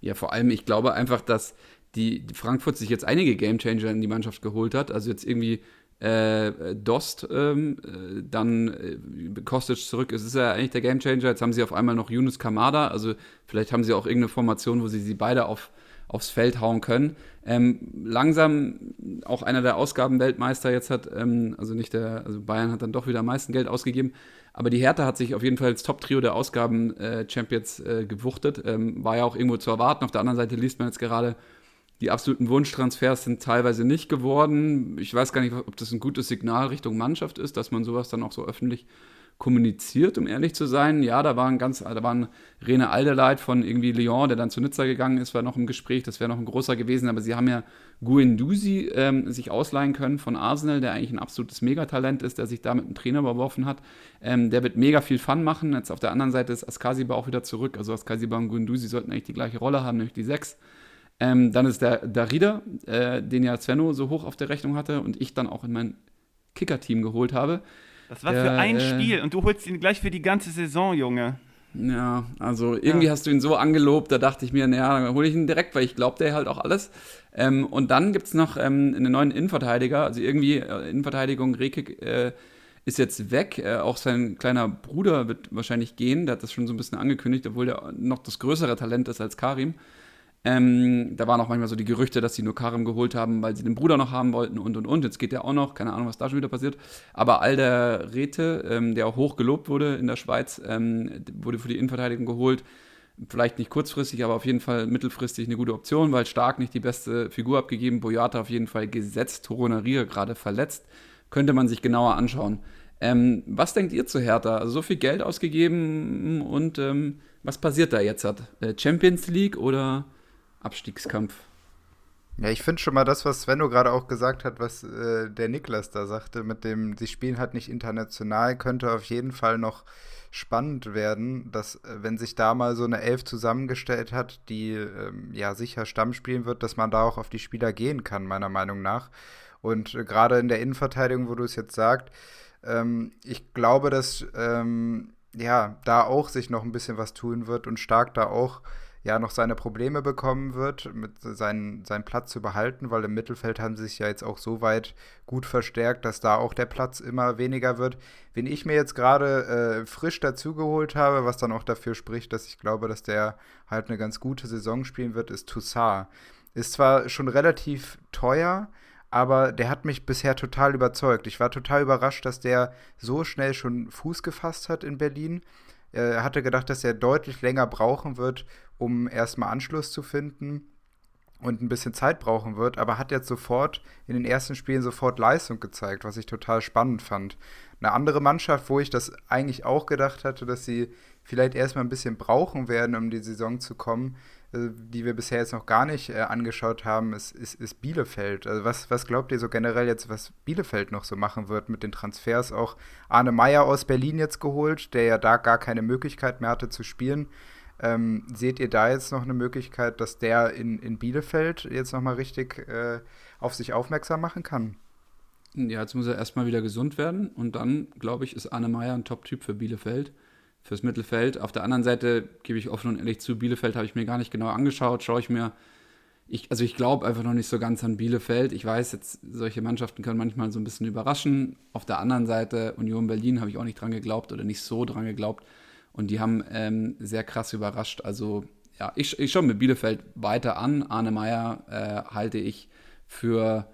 Ja, vor allem, ich glaube einfach, dass die, die Frankfurt sich jetzt einige Gamechanger in die Mannschaft geholt hat. Also jetzt irgendwie äh, Dost, ähm, äh, dann äh, Kostic zurück. Es ist ja eigentlich der Gamechanger. Jetzt haben sie auf einmal noch Yunus Kamada. Also vielleicht haben sie auch irgendeine Formation, wo sie sie beide auf, aufs Feld hauen können. Ähm, langsam auch einer der Ausgabenweltmeister jetzt hat, ähm, also nicht der, also Bayern hat dann doch wieder am meisten Geld ausgegeben. Aber die Hertha hat sich auf jeden Fall als Top-Trio der Ausgaben-Champions äh, gewuchtet. Ähm, war ja auch irgendwo zu erwarten. Auf der anderen Seite liest man jetzt gerade, die absoluten Wunschtransfers sind teilweise nicht geworden. Ich weiß gar nicht, ob das ein gutes Signal Richtung Mannschaft ist, dass man sowas dann auch so öffentlich kommuniziert, um ehrlich zu sein. Ja, da waren ganz, da waren Rene Alderleit von irgendwie Lyon, der dann zu Nizza gegangen ist, war noch im Gespräch. Das wäre noch ein großer gewesen, aber sie haben ja Guendouzi ähm, sich ausleihen können von Arsenal, der eigentlich ein absolutes Megatalent ist, der sich da mit einem Trainer überworfen hat. Ähm, der wird mega viel Fun machen. Jetzt auf der anderen Seite ist Askasiba auch wieder zurück. Also Askasiba und Guendouzi sollten eigentlich die gleiche Rolle haben, nämlich die sechs. Ähm, dann ist der Darida, äh, den ja Svenno so hoch auf der Rechnung hatte und ich dann auch in mein Kicker-Team geholt habe. Das war der, für ein äh, Spiel und du holst ihn gleich für die ganze Saison, Junge. Ja, also irgendwie ja. hast du ihn so angelobt, da dachte ich mir, naja, dann hole ich ihn direkt, weil ich glaube, der halt auch alles. Ähm, und dann gibt es noch ähm, einen neuen Innenverteidiger, also irgendwie äh, Innenverteidigung, Rekik äh, ist jetzt weg. Äh, auch sein kleiner Bruder wird wahrscheinlich gehen, der hat das schon so ein bisschen angekündigt, obwohl der noch das größere Talent ist als Karim. Ähm, da waren auch manchmal so die Gerüchte, dass sie nur Karim geholt haben, weil sie den Bruder noch haben wollten und und und. Jetzt geht der auch noch, keine Ahnung, was da schon wieder passiert. Aber all der Räte, ähm, der auch hoch gelobt wurde in der Schweiz, ähm, wurde für die Innenverteidigung geholt. Vielleicht nicht kurzfristig, aber auf jeden Fall mittelfristig eine gute Option, weil Stark nicht die beste Figur abgegeben, Boyata auf jeden Fall gesetzt, Toronaria gerade verletzt. Könnte man sich genauer anschauen. Ähm, was denkt ihr zu Hertha? Also so viel Geld ausgegeben und ähm, was passiert da jetzt? Hat äh, Champions League oder Abstiegskampf. Ja, ich finde schon mal das, was Svenno gerade auch gesagt hat, was äh, der Niklas da sagte, mit dem, sie spielen halt nicht international, könnte auf jeden Fall noch spannend werden, dass, äh, wenn sich da mal so eine Elf zusammengestellt hat, die ähm, ja sicher Stamm spielen wird, dass man da auch auf die Spieler gehen kann, meiner Meinung nach. Und äh, gerade in der Innenverteidigung, wo du es jetzt sagst, ähm, ich glaube, dass ähm, ja da auch sich noch ein bisschen was tun wird und stark da auch ja noch seine Probleme bekommen wird, mit seinen, seinen Platz zu behalten, weil im Mittelfeld haben sie sich ja jetzt auch so weit gut verstärkt, dass da auch der Platz immer weniger wird. Wen ich mir jetzt gerade äh, frisch dazugeholt habe, was dann auch dafür spricht, dass ich glaube, dass der halt eine ganz gute Saison spielen wird, ist Toussaint. Ist zwar schon relativ teuer, aber der hat mich bisher total überzeugt. Ich war total überrascht, dass der so schnell schon Fuß gefasst hat in Berlin. Er hatte gedacht, dass er deutlich länger brauchen wird, um erstmal Anschluss zu finden und ein bisschen Zeit brauchen wird, aber hat jetzt sofort in den ersten Spielen sofort Leistung gezeigt, was ich total spannend fand. Eine andere Mannschaft, wo ich das eigentlich auch gedacht hatte, dass sie vielleicht erstmal ein bisschen brauchen werden, um die Saison zu kommen, die wir bisher jetzt noch gar nicht äh, angeschaut haben, ist, ist, ist Bielefeld. Also was, was glaubt ihr so generell jetzt, was Bielefeld noch so machen wird mit den Transfers? Auch Arne Meyer aus Berlin jetzt geholt, der ja da gar keine Möglichkeit mehr hatte zu spielen. Ähm, seht ihr da jetzt noch eine Möglichkeit, dass der in, in Bielefeld jetzt nochmal richtig äh, auf sich aufmerksam machen kann? Ja, jetzt muss er erstmal wieder gesund werden und dann, glaube ich, ist Anne Meyer ein Top-Typ für Bielefeld, fürs Mittelfeld. Auf der anderen Seite gebe ich offen und ehrlich zu, Bielefeld habe ich mir gar nicht genau angeschaut, schaue ich mir. Ich, also ich glaube einfach noch nicht so ganz an Bielefeld. Ich weiß jetzt, solche Mannschaften können manchmal so ein bisschen überraschen. Auf der anderen Seite, Union Berlin habe ich auch nicht dran geglaubt oder nicht so dran geglaubt. Und die haben ähm, sehr krass überrascht. Also ja, ich, ich schaue mir Bielefeld weiter an. Arne Meyer äh, halte ich für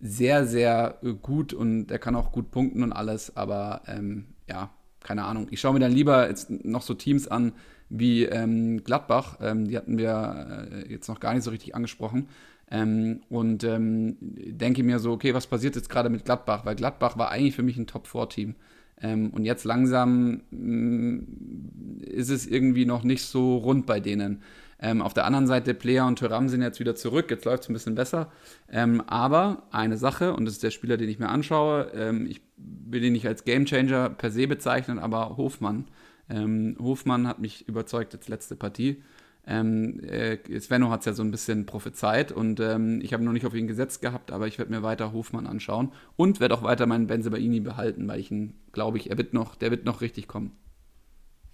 sehr, sehr gut und er kann auch gut punkten und alles, aber ähm, ja, keine Ahnung. Ich schaue mir dann lieber jetzt noch so Teams an wie ähm, Gladbach, ähm, die hatten wir äh, jetzt noch gar nicht so richtig angesprochen. Ähm, und ähm, denke mir so, okay, was passiert jetzt gerade mit Gladbach? Weil Gladbach war eigentlich für mich ein Top-4-Team. Ähm, und jetzt langsam mh, mm, ist es irgendwie noch nicht so rund bei denen. Ähm, auf der anderen Seite, Player und Thuram sind jetzt wieder zurück, jetzt läuft es ein bisschen besser. Ähm, aber eine Sache, und das ist der Spieler, den ich mir anschaue, ähm, ich will ihn nicht als Gamechanger per se bezeichnen, aber Hofmann. Ähm, Hofmann hat mich überzeugt als letzte Partie. Ähm, äh, Svenno hat es ja so ein bisschen prophezeit und ähm, ich habe noch nicht auf ihn gesetzt gehabt, aber ich werde mir weiter Hofmann anschauen und werde auch weiter meinen Benzebaini behalten, weil ich ihn, glaube ich, er wird noch, der wird noch richtig kommen.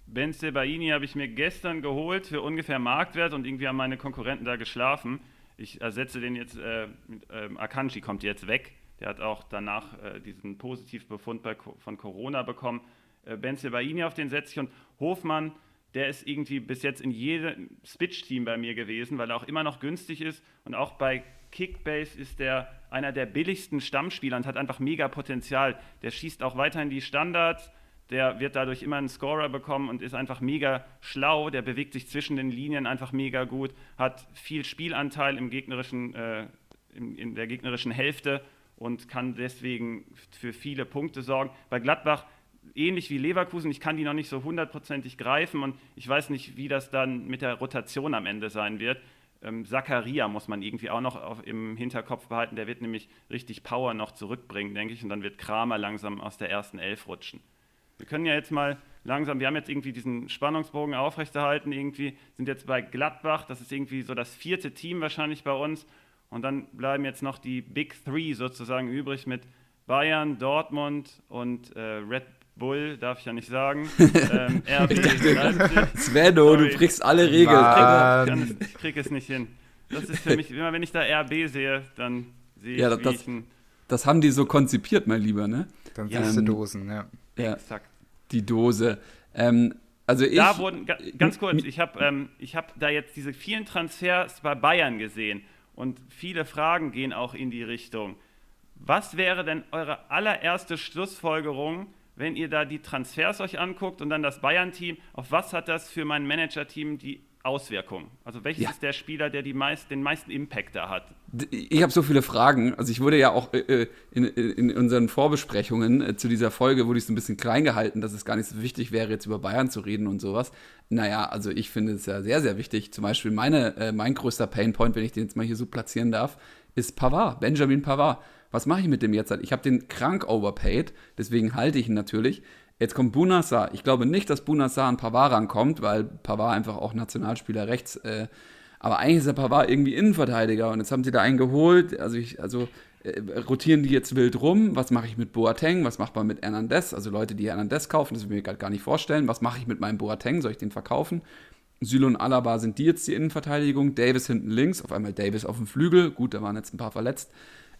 Ben Sebaini habe ich mir gestern geholt für ungefähr Marktwert und irgendwie haben meine Konkurrenten da geschlafen. Ich ersetze den jetzt, äh, mit, äh, Akanji kommt jetzt weg. Der hat auch danach äh, diesen Positivbefund bei, von Corona bekommen. Äh, ben Sebaini auf den setze ich und Hofmann, der ist irgendwie bis jetzt in jedem Switch-Team bei mir gewesen, weil er auch immer noch günstig ist und auch bei Kickbase ist der einer der billigsten Stammspieler und hat einfach mega Potenzial. Der schießt auch weiterhin die Standards der wird dadurch immer einen Scorer bekommen und ist einfach mega schlau, der bewegt sich zwischen den Linien einfach mega gut, hat viel Spielanteil im gegnerischen, äh, in, in der gegnerischen Hälfte und kann deswegen für viele Punkte sorgen. Bei Gladbach ähnlich wie Leverkusen, ich kann die noch nicht so hundertprozentig greifen und ich weiß nicht, wie das dann mit der Rotation am Ende sein wird. Ähm, Zakaria muss man irgendwie auch noch auf, im Hinterkopf behalten, der wird nämlich richtig Power noch zurückbringen, denke ich, und dann wird Kramer langsam aus der ersten Elf rutschen. Wir können ja jetzt mal langsam, wir haben jetzt irgendwie diesen Spannungsbogen aufrechterhalten, irgendwie sind jetzt bei Gladbach, das ist irgendwie so das vierte Team wahrscheinlich bei uns. Und dann bleiben jetzt noch die Big Three sozusagen übrig mit Bayern, Dortmund und äh, Red Bull, darf ich ja nicht sagen. ähm, RB, dachte, Svenno, du brichst alle Regeln. Ich, ich kriege es nicht hin. Das ist für mich, immer wenn ich da RB sehe, dann sehe ich, ja, das, ein das haben die so konzipiert, mein Lieber, ne? Dann ähm, Dosen, ja. Ja, Exakt. die Dose. Ähm, also ich, da wurden, ganz kurz, ich habe ähm, hab da jetzt diese vielen Transfers bei Bayern gesehen und viele Fragen gehen auch in die Richtung. Was wäre denn eure allererste Schlussfolgerung, wenn ihr da die Transfers euch anguckt und dann das Bayern-Team? Auf was hat das für mein Manager-Team die Auswirkungen? Also welches ja. ist der Spieler, der die meist, den meisten Impact da hat? Ich habe so viele Fragen. Also ich wurde ja auch äh, äh in, in, unseren Vorbesprechungen äh, zu dieser Folge, wurde ich so ein bisschen klein gehalten, dass es gar nicht so wichtig wäre, jetzt über Bayern zu reden und sowas. Naja, also ich finde es ja sehr, sehr wichtig. Zum Beispiel meine, äh, mein größter Painpoint, wenn ich den jetzt mal hier so platzieren darf, ist Pavard, Benjamin Pavard. Was mache ich mit dem jetzt? Ich habe den krank overpaid, deswegen halte ich ihn natürlich. Jetzt kommt Bunassar. Ich glaube nicht, dass Bunassar an Pavard rankommt, weil Pavard einfach auch Nationalspieler rechts. Äh, aber eigentlich ist der Pavard irgendwie Innenverteidiger und jetzt haben sie da einen geholt. Also, ich, also äh, rotieren die jetzt wild rum. Was mache ich mit Boateng? Was macht man mit Hernandez? Also Leute, die Hernandez kaufen, das will ich mir gerade gar nicht vorstellen. Was mache ich mit meinem Boateng? Soll ich den verkaufen? Süle und Alaba sind die jetzt die Innenverteidigung. Davis hinten links. Auf einmal Davis auf dem Flügel. Gut, da waren jetzt ein paar verletzt.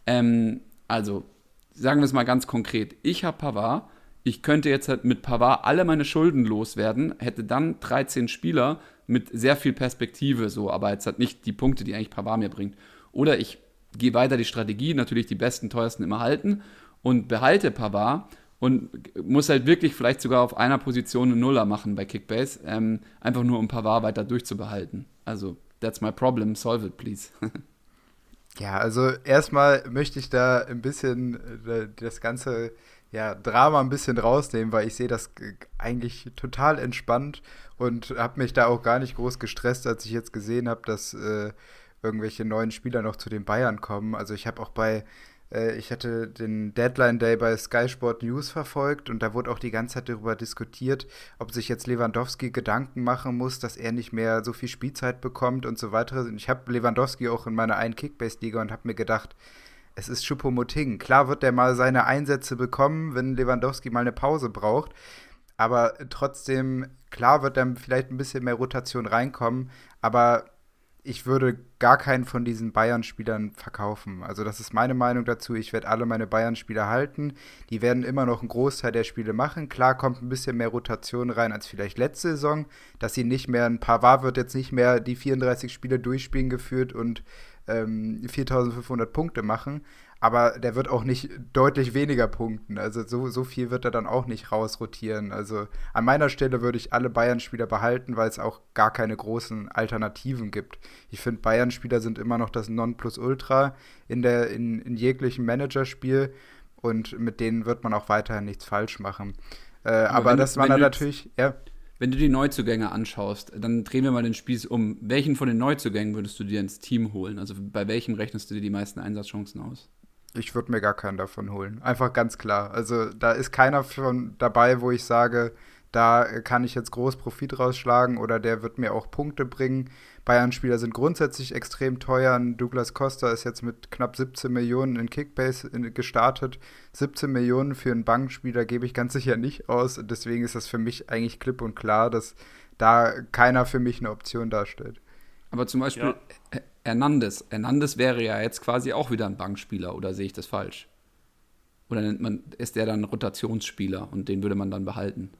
Ähm, also, sagen wir es mal ganz konkret. Ich habe Pavard ich könnte jetzt halt mit Pavard alle meine Schulden loswerden, hätte dann 13 Spieler mit sehr viel Perspektive, so, aber jetzt halt nicht die Punkte, die eigentlich Pavard mir bringt. Oder ich gehe weiter die Strategie, natürlich die besten, teuersten immer halten und behalte Pavard und muss halt wirklich vielleicht sogar auf einer Position eine Nuller machen bei Kickbase, ähm, einfach nur um Pavard weiter durchzubehalten. Also, that's my problem, solve it, please. ja, also erstmal möchte ich da ein bisschen äh, das Ganze ja, Drama ein bisschen rausnehmen, weil ich sehe das eigentlich total entspannt und habe mich da auch gar nicht groß gestresst, als ich jetzt gesehen habe, dass äh, irgendwelche neuen Spieler noch zu den Bayern kommen. Also ich habe auch bei äh, ich hatte den Deadline Day bei Sky Sport News verfolgt und da wurde auch die ganze Zeit darüber diskutiert, ob sich jetzt Lewandowski Gedanken machen muss, dass er nicht mehr so viel Spielzeit bekommt und so weiter. Ich habe Lewandowski auch in meiner einen Kickbase-Liga und habe mir gedacht, es ist Choupo-Moting. Klar wird er mal seine Einsätze bekommen, wenn Lewandowski mal eine Pause braucht. Aber trotzdem, klar wird dann vielleicht ein bisschen mehr Rotation reinkommen. Aber ich würde gar keinen von diesen Bayern-Spielern verkaufen. Also das ist meine Meinung dazu. Ich werde alle meine Bayern-Spieler halten. Die werden immer noch einen Großteil der Spiele machen. Klar kommt ein bisschen mehr Rotation rein als vielleicht letzte Saison, dass sie nicht mehr, ein Pavard wird jetzt nicht mehr die 34 Spiele durchspielen geführt und ähm, 4500 Punkte machen aber der wird auch nicht deutlich weniger punkten. Also so, so viel wird er dann auch nicht rausrotieren. Also an meiner Stelle würde ich alle Bayern-Spieler behalten, weil es auch gar keine großen Alternativen gibt. Ich finde, Bayern-Spieler sind immer noch das Nonplusultra in, der, in, in jeglichem Managerspiel und mit denen wird man auch weiterhin nichts falsch machen. Äh, aber, aber das war natürlich, ja. Wenn du die Neuzugänge anschaust, dann drehen wir mal den Spieß um. Welchen von den Neuzugängen würdest du dir ins Team holen? Also bei welchem rechnest du dir die meisten Einsatzchancen aus? Ich würde mir gar keinen davon holen. Einfach ganz klar. Also da ist keiner von dabei, wo ich sage, da kann ich jetzt groß Profit rausschlagen oder der wird mir auch Punkte bringen. Bayern-Spieler sind grundsätzlich extrem teuer. Douglas Costa ist jetzt mit knapp 17 Millionen in Kickbase gestartet. 17 Millionen für einen Bankspieler gebe ich ganz sicher nicht aus. Deswegen ist das für mich eigentlich klipp und klar, dass da keiner für mich eine Option darstellt. Aber zum Beispiel, ja. Hernandez. Hernandez wäre ja jetzt quasi auch wieder ein Bankspieler, oder sehe ich das falsch? Oder nennt man, ist der dann Rotationsspieler und den würde man dann behalten?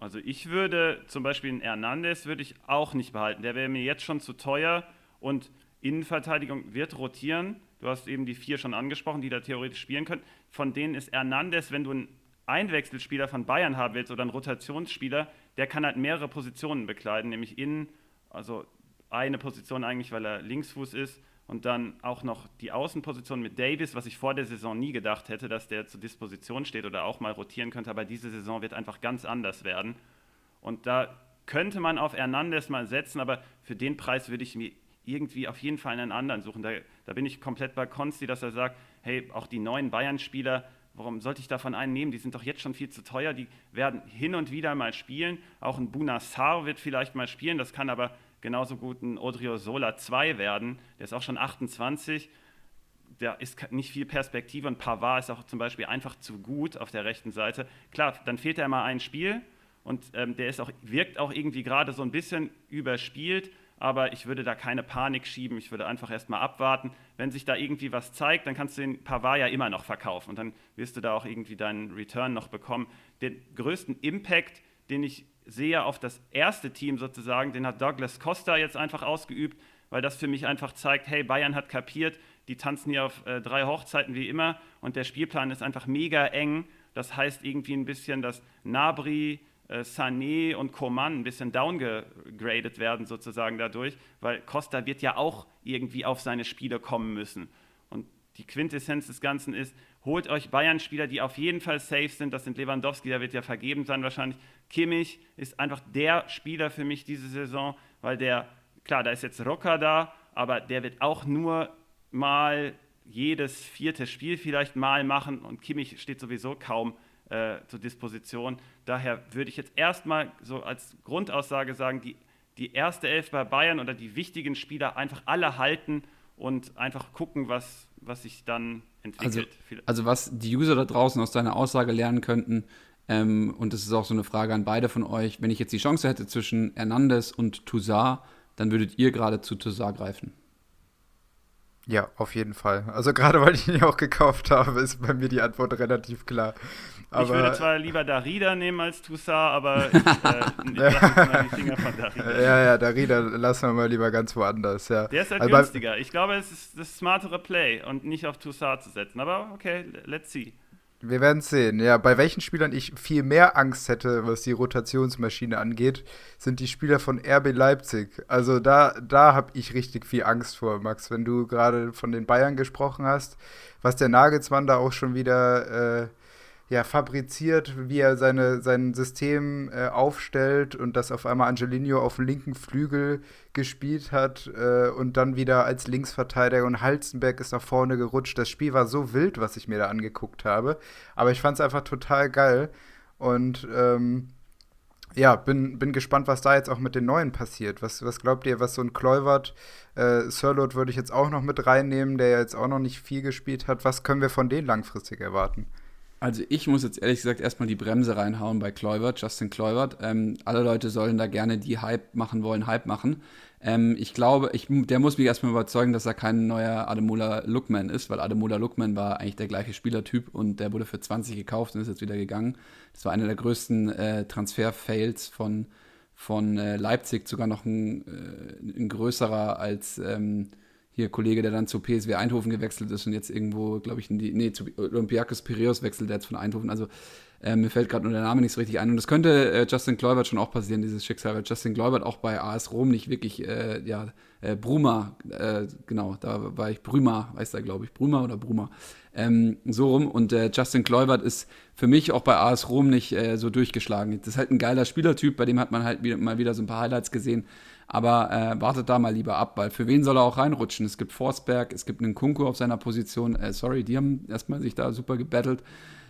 Also ich würde zum Beispiel einen Hernandez würde ich auch nicht behalten. Der wäre mir jetzt schon zu teuer und Innenverteidigung wird rotieren. Du hast eben die vier schon angesprochen, die da theoretisch spielen können. Von denen ist Hernandez, wenn du einen Einwechselspieler von Bayern haben willst oder einen Rotationsspieler, der kann halt mehrere Positionen bekleiden, nämlich innen, also eine Position eigentlich, weil er Linksfuß ist und dann auch noch die Außenposition mit Davis, was ich vor der Saison nie gedacht hätte, dass der zur Disposition steht oder auch mal rotieren könnte, aber diese Saison wird einfach ganz anders werden. Und da könnte man auf Hernandez mal setzen, aber für den Preis würde ich mir irgendwie auf jeden Fall einen anderen suchen. Da, da bin ich komplett bei Konsti, dass er sagt, hey, auch die neuen Bayern-Spieler, warum sollte ich davon einen nehmen? Die sind doch jetzt schon viel zu teuer, die werden hin und wieder mal spielen. Auch ein Bunassar wird vielleicht mal spielen, das kann aber genauso gut ein Odriozola 2 werden. Der ist auch schon 28. Der ist nicht viel Perspektive und Pavard ist auch zum Beispiel einfach zu gut auf der rechten Seite. Klar, dann fehlt er mal ein Spiel und ähm, der ist auch, wirkt auch irgendwie gerade so ein bisschen überspielt, aber ich würde da keine Panik schieben. Ich würde einfach erstmal abwarten. Wenn sich da irgendwie was zeigt, dann kannst du den Pavard ja immer noch verkaufen und dann wirst du da auch irgendwie deinen Return noch bekommen. Den größten Impact, den ich sehe auf das erste Team sozusagen, den hat Douglas Costa jetzt einfach ausgeübt, weil das für mich einfach zeigt, hey, Bayern hat kapiert, die tanzen hier auf äh, drei Hochzeiten wie immer und der Spielplan ist einfach mega eng. Das heißt irgendwie ein bisschen, dass Nabri, äh, Sané und Coman ein bisschen downgegradet werden sozusagen dadurch, weil Costa wird ja auch irgendwie auf seine Spiele kommen müssen. Die Quintessenz des Ganzen ist, holt euch Bayern-Spieler, die auf jeden Fall safe sind. Das sind Lewandowski, der wird ja vergeben sein wahrscheinlich. Kimmich ist einfach der Spieler für mich diese Saison, weil der, klar, da ist jetzt Rocker da, aber der wird auch nur mal jedes vierte Spiel vielleicht mal machen und Kimmich steht sowieso kaum äh, zur Disposition. Daher würde ich jetzt erstmal so als Grundaussage sagen, die, die erste Elf bei Bayern oder die wichtigen Spieler einfach alle halten und einfach gucken, was, was sich dann entwickelt. Also, also was die User da draußen aus deiner Aussage lernen könnten, ähm, und das ist auch so eine Frage an beide von euch, wenn ich jetzt die Chance hätte zwischen Hernandez und Toussaint, dann würdet ihr gerade zu Toussaint greifen. Ja, auf jeden Fall. Also gerade weil ich ihn ja auch gekauft habe, ist bei mir die Antwort relativ klar. Aber, ich würde zwar lieber Darida nehmen als Toussaint, aber ich äh, mal die Finger von Darida. Ja, ja, Darida lassen wir mal lieber ganz woanders. Ja. Der ist halt also günstiger. Ich glaube, es ist das smartere Play und nicht auf Toussaint zu setzen. Aber okay, let's see. Wir werden sehen. Ja, bei welchen Spielern ich viel mehr Angst hätte, was die Rotationsmaschine angeht, sind die Spieler von RB Leipzig. Also da, da habe ich richtig viel Angst vor, Max, wenn du gerade von den Bayern gesprochen hast, was der Nagelsmann da auch schon wieder äh, ja, fabriziert, wie er seine, sein System äh, aufstellt und dass auf einmal Angelino auf dem linken Flügel gespielt hat äh, und dann wieder als Linksverteidiger und Halzenberg ist nach vorne gerutscht. Das Spiel war so wild, was ich mir da angeguckt habe. Aber ich fand es einfach total geil. Und ähm, ja, bin, bin gespannt, was da jetzt auch mit den Neuen passiert. Was, was glaubt ihr, was so ein Kluivert, äh, Sirlot würde ich jetzt auch noch mit reinnehmen, der jetzt auch noch nicht viel gespielt hat. Was können wir von denen langfristig erwarten? Also ich muss jetzt ehrlich gesagt erstmal die Bremse reinhauen bei Kluivert, Justin Kluivert. Ähm, alle Leute sollen da gerne die Hype machen wollen, Hype machen. Ähm, ich glaube, ich, der muss mich erstmal überzeugen, dass er kein neuer Ademola Lookman ist, weil Ademola Lookman war eigentlich der gleiche Spielertyp und der wurde für 20 gekauft und ist jetzt wieder gegangen. Das war einer der größten äh, Transfer-Fails von, von äh, Leipzig, sogar noch ein, äh, ein größerer als ähm, hier Kollege, der dann zu PSW Eindhoven gewechselt ist und jetzt irgendwo, glaube ich, in die, nee, zu Olympiakos Piraeus wechselt, der jetzt von Eindhoven. Also äh, mir fällt gerade nur der Name nicht so richtig ein. Und das könnte äh, Justin Gläubert schon auch passieren, dieses Schicksal, weil Justin Gläubert auch bei AS Rom nicht wirklich, äh, ja, äh, Bruma, äh, genau, da war ich Brümer, weiß er, glaube ich, Brümer oder Bruma, ähm, so rum. Und äh, Justin Gläubert ist für mich auch bei AS Rom nicht so durchgeschlagen. Das ist halt ein geiler Spielertyp, bei dem hat man halt wieder, mal wieder so ein paar Highlights gesehen. Aber äh, wartet da mal lieber ab, weil für wen soll er auch reinrutschen? Es gibt Forsberg, es gibt einen Kunku auf seiner Position. Äh, sorry, die haben erstmal sich da super gebettelt.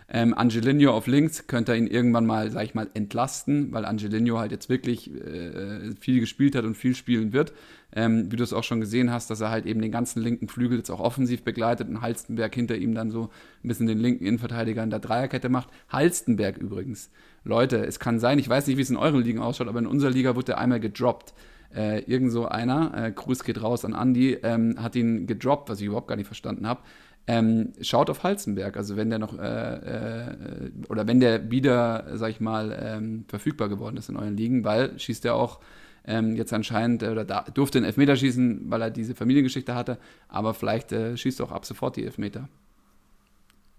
Ähm, Angelino auf links könnte er ihn irgendwann mal, sag ich mal, entlasten, weil Angelino halt jetzt wirklich äh, viel gespielt hat und viel spielen wird. Ähm, wie du es auch schon gesehen hast, dass er halt eben den ganzen linken Flügel jetzt auch offensiv begleitet und Halstenberg hinter ihm dann so ein bisschen den linken Innenverteidiger in der Dreierkette macht. Halstenberg übrigens. Leute, es kann sein, ich weiß nicht, wie es in euren Ligen ausschaut, aber in unserer Liga wurde er einmal gedroppt. Äh, irgend so einer, äh, Gruß geht raus an Andy, ähm, hat ihn gedroppt, was ich überhaupt gar nicht verstanden habe. Ähm, schaut auf Halzenberg, also wenn der noch äh, äh, oder wenn der wieder, sag ich mal, ähm, verfügbar geworden ist in euren Ligen, weil schießt er auch ähm, jetzt anscheinend oder da, durfte einen Elfmeter schießen, weil er diese Familiengeschichte hatte, aber vielleicht äh, schießt er auch ab sofort die Elfmeter.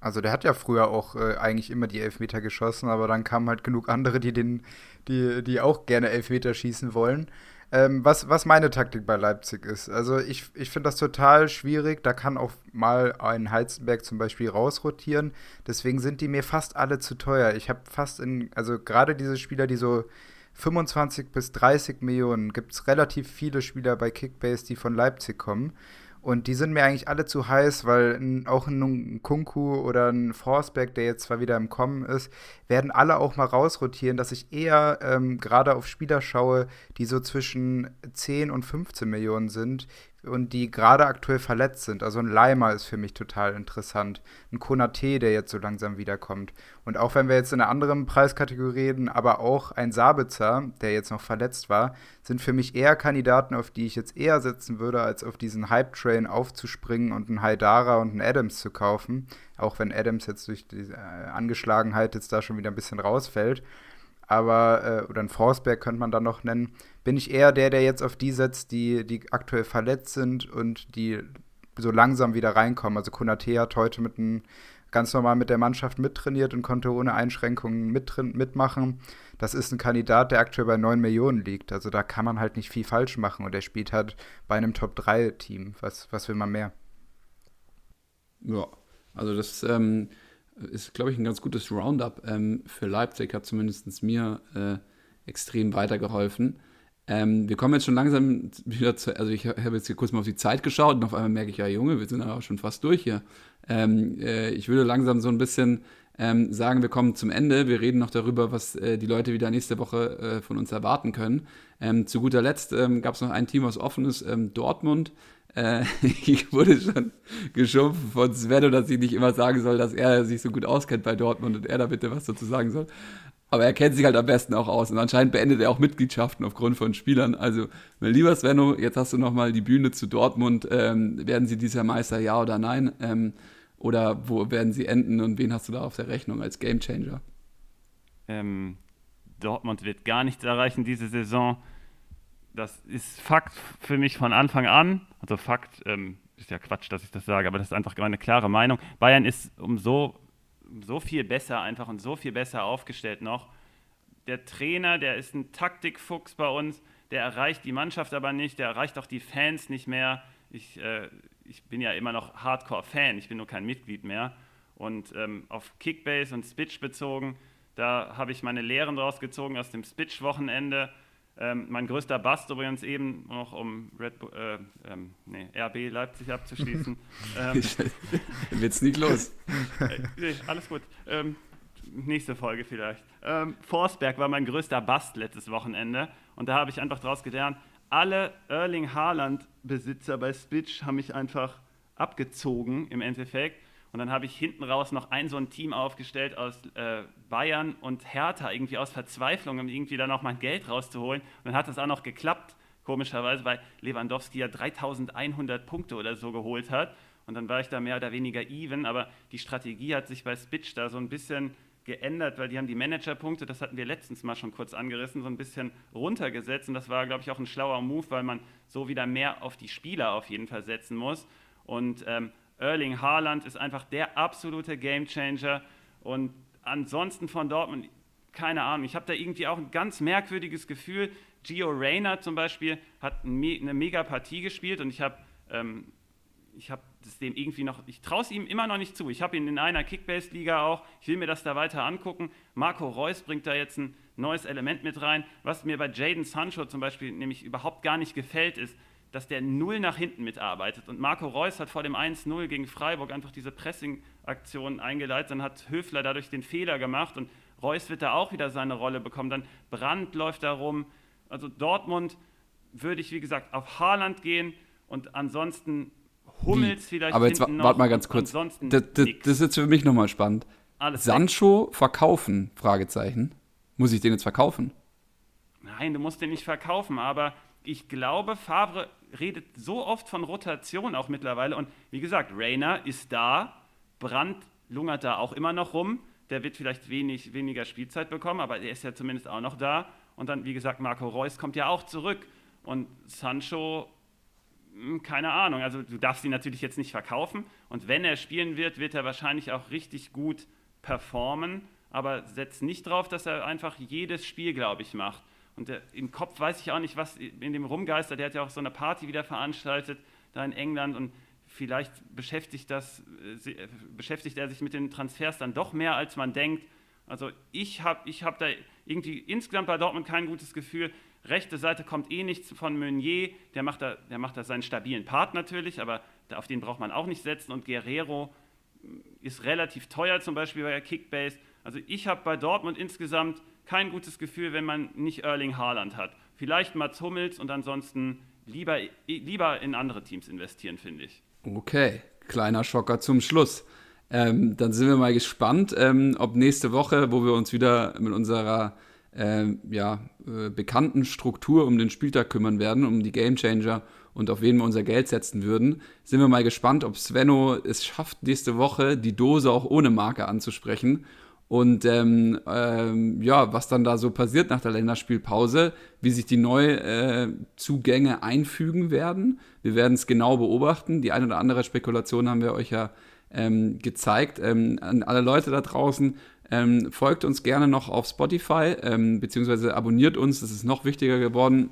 Also der hat ja früher auch äh, eigentlich immer die Elfmeter geschossen, aber dann kamen halt genug andere, die den, die, die auch gerne Elfmeter schießen wollen. Ähm, was, was meine Taktik bei Leipzig ist. Also ich, ich finde das total schwierig. Da kann auch mal ein Heizenberg zum Beispiel rausrotieren. Deswegen sind die mir fast alle zu teuer. Ich habe fast in, also gerade diese Spieler, die so 25 bis 30 Millionen, gibt es relativ viele Spieler bei Kickbase, die von Leipzig kommen. Und die sind mir eigentlich alle zu heiß, weil auch ein Kunku oder ein Forsberg, der jetzt zwar wieder im Kommen ist, werden alle auch mal rausrotieren, dass ich eher ähm, gerade auf Spieler schaue, die so zwischen 10 und 15 Millionen sind, und die gerade aktuell verletzt sind. Also ein Leimer ist für mich total interessant. Ein Konate, der jetzt so langsam wiederkommt. Und auch wenn wir jetzt in einer anderen Preiskategorie reden, aber auch ein Sabitzer, der jetzt noch verletzt war, sind für mich eher Kandidaten, auf die ich jetzt eher setzen würde, als auf diesen Hype-Train aufzuspringen und einen Haidara und einen Adams zu kaufen. Auch wenn Adams jetzt durch die äh, Angeschlagenheit jetzt da schon wieder ein bisschen rausfällt aber, äh, oder ein Forsberg könnte man da noch nennen, bin ich eher der, der jetzt auf die setzt, die, die aktuell verletzt sind und die so langsam wieder reinkommen. Also Konate hat heute mit ein, ganz normal mit der Mannschaft mittrainiert und konnte ohne Einschränkungen mitmachen. Das ist ein Kandidat, der aktuell bei 9 Millionen liegt. Also da kann man halt nicht viel falsch machen und er spielt halt bei einem Top-3-Team. Was, was will man mehr? Ja, also das ähm, ist, glaube ich, ein ganz gutes Roundup ähm, für Leipzig, hat zumindest mir äh, extrem weitergeholfen. Ähm, wir kommen jetzt schon langsam wieder zu, also ich habe jetzt hier kurz mal auf die Zeit geschaut und auf einmal merke ich, ja Junge, wir sind aber schon fast durch hier. Ähm, äh, ich würde langsam so ein bisschen ähm, sagen, wir kommen zum Ende. Wir reden noch darüber, was äh, die Leute wieder nächste Woche äh, von uns erwarten können. Ähm, zu guter Letzt ähm, gab es noch ein Team, was offen ist, Dortmund. Äh, ich wurde schon geschumpft von Sven, dass ich nicht immer sagen soll, dass er sich so gut auskennt bei Dortmund und er da bitte was dazu sagen soll. Aber er kennt sich halt am besten auch aus und anscheinend beendet er auch Mitgliedschaften aufgrund von Spielern. Also, mein lieber Svenno, jetzt hast du nochmal die Bühne zu Dortmund. Ähm, werden sie dieser Meister, ja oder nein? Ähm, oder wo werden sie enden und wen hast du da auf der Rechnung als Gamechanger? Ähm, Dortmund wird gar nichts erreichen diese Saison das ist Fakt für mich von Anfang an. Also Fakt ähm, ist ja Quatsch, dass ich das sage, aber das ist einfach meine klare Meinung. Bayern ist um so, so viel besser einfach und so viel besser aufgestellt noch. Der Trainer, der ist ein Taktikfuchs bei uns, der erreicht die Mannschaft aber nicht, der erreicht auch die Fans nicht mehr. Ich, äh, ich bin ja immer noch Hardcore-Fan, ich bin nur kein Mitglied mehr. Und ähm, auf Kickbase und Spitch bezogen, da habe ich meine Lehren draus gezogen aus dem Spitch-Wochenende. Ähm, mein größter Bust übrigens eben noch, um Red Bull, äh, ähm, nee, RB Leipzig abzuschließen. ähm, Wird's nicht los. äh, nee, alles gut. Ähm, nächste Folge vielleicht. Ähm, Forsberg war mein größter Bust letztes Wochenende und da habe ich einfach daraus gelernt, alle Erling Haaland-Besitzer bei Spitch haben mich einfach abgezogen im Endeffekt. Und dann habe ich hinten raus noch ein so ein Team aufgestellt aus äh, Bayern und Hertha, irgendwie aus Verzweiflung, um irgendwie da noch mal Geld rauszuholen. Und dann hat das auch noch geklappt, komischerweise, weil Lewandowski ja 3100 Punkte oder so geholt hat. Und dann war ich da mehr oder weniger even, aber die Strategie hat sich bei Spitch da so ein bisschen geändert, weil die haben die Managerpunkte, das hatten wir letztens mal schon kurz angerissen, so ein bisschen runtergesetzt. Und das war, glaube ich, auch ein schlauer Move, weil man so wieder mehr auf die Spieler auf jeden Fall setzen muss. Und ähm, Erling Haaland ist einfach der absolute Gamechanger. Und ansonsten von Dortmund, keine Ahnung, ich habe da irgendwie auch ein ganz merkwürdiges Gefühl. Gio Reyna zum Beispiel hat eine mega Partie gespielt und ich habe ähm, ich habe das dem irgendwie noch, ich traue es ihm immer noch nicht zu. Ich habe ihn in einer Kickbase-Liga auch, ich will mir das da weiter angucken. Marco Reus bringt da jetzt ein neues Element mit rein. Was mir bei Jaden Sancho zum Beispiel nämlich überhaupt gar nicht gefällt, ist, dass der null nach hinten mitarbeitet. Und Marco Reus hat vor dem 1-0 gegen Freiburg einfach diese Pressing-Aktion eingeleitet. Dann hat Höfler dadurch den Fehler gemacht und Reus wird da auch wieder seine Rolle bekommen. Dann Brandt läuft da rum. Also Dortmund würde ich, wie gesagt, auf Haaland gehen und ansonsten Hummels Wie? vielleicht. Aber jetzt warte mal ganz kurz. Das, das, das, ist jetzt für mich nochmal spannend. Alles Sancho weg. verkaufen? Fragezeichen. Muss ich den jetzt verkaufen? Nein, du musst den nicht verkaufen, aber ich glaube, Favre redet so oft von Rotation auch mittlerweile. Und wie gesagt, Rainer ist da, Brandt lungert da auch immer noch rum. Der wird vielleicht wenig, weniger Spielzeit bekommen, aber er ist ja zumindest auch noch da. Und dann, wie gesagt, Marco Reus kommt ja auch zurück. Und Sancho hm, keine Ahnung. Also du darfst ihn natürlich jetzt nicht verkaufen. Und wenn er spielen wird, wird er wahrscheinlich auch richtig gut performen. Aber setz nicht drauf, dass er einfach jedes Spiel, glaube ich, macht. Und der, im Kopf weiß ich auch nicht, was in dem rumgeistert. Der hat ja auch so eine Party wieder veranstaltet da in England. Und vielleicht beschäftigt, das, äh, beschäftigt er sich mit den Transfers dann doch mehr, als man denkt. Also ich habe ich hab da irgendwie insgesamt bei Dortmund kein gutes Gefühl. Rechte Seite kommt eh nichts von Meunier, der macht da, der macht da seinen stabilen Part natürlich, aber auf den braucht man auch nicht setzen. Und Guerrero mm, ist relativ teuer, zum Beispiel bei der Kickbase. Also ich habe bei Dortmund insgesamt kein gutes Gefühl, wenn man nicht Erling Haaland hat. Vielleicht Mats Hummels und ansonsten lieber, lieber in andere Teams investieren, finde ich. Okay, kleiner Schocker zum Schluss. Ähm, dann sind wir mal gespannt, ähm, ob nächste Woche, wo wir uns wieder mit unserer äh, ja, äh, bekannten Struktur um den Spieltag kümmern werden, um die Gamechanger und auf wen wir unser Geld setzen würden. Sind wir mal gespannt, ob Svenno es schafft, nächste Woche die Dose auch ohne Marke anzusprechen. Und ähm, ähm, ja, was dann da so passiert nach der Länderspielpause, wie sich die Neuzugänge äh, einfügen werden. Wir werden es genau beobachten. Die eine oder andere Spekulation haben wir euch ja ähm, gezeigt. Ähm, an alle Leute da draußen, ähm, folgt uns gerne noch auf Spotify, ähm, beziehungsweise abonniert uns, das ist noch wichtiger geworden.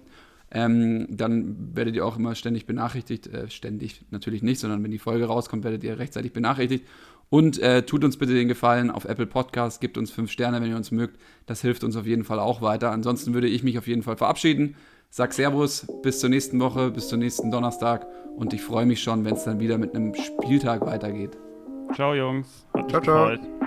Ähm, dann werdet ihr auch immer ständig benachrichtigt. Äh, ständig natürlich nicht, sondern wenn die Folge rauskommt, werdet ihr rechtzeitig benachrichtigt. Und äh, tut uns bitte den Gefallen auf Apple Podcast, gebt uns fünf Sterne, wenn ihr uns mögt. Das hilft uns auf jeden Fall auch weiter. Ansonsten würde ich mich auf jeden Fall verabschieden. Sag Servus, bis zur nächsten Woche, bis zum nächsten Donnerstag. Und ich freue mich schon, wenn es dann wieder mit einem Spieltag weitergeht. Ciao, Jungs. Hat ciao, ciao. Gefreut.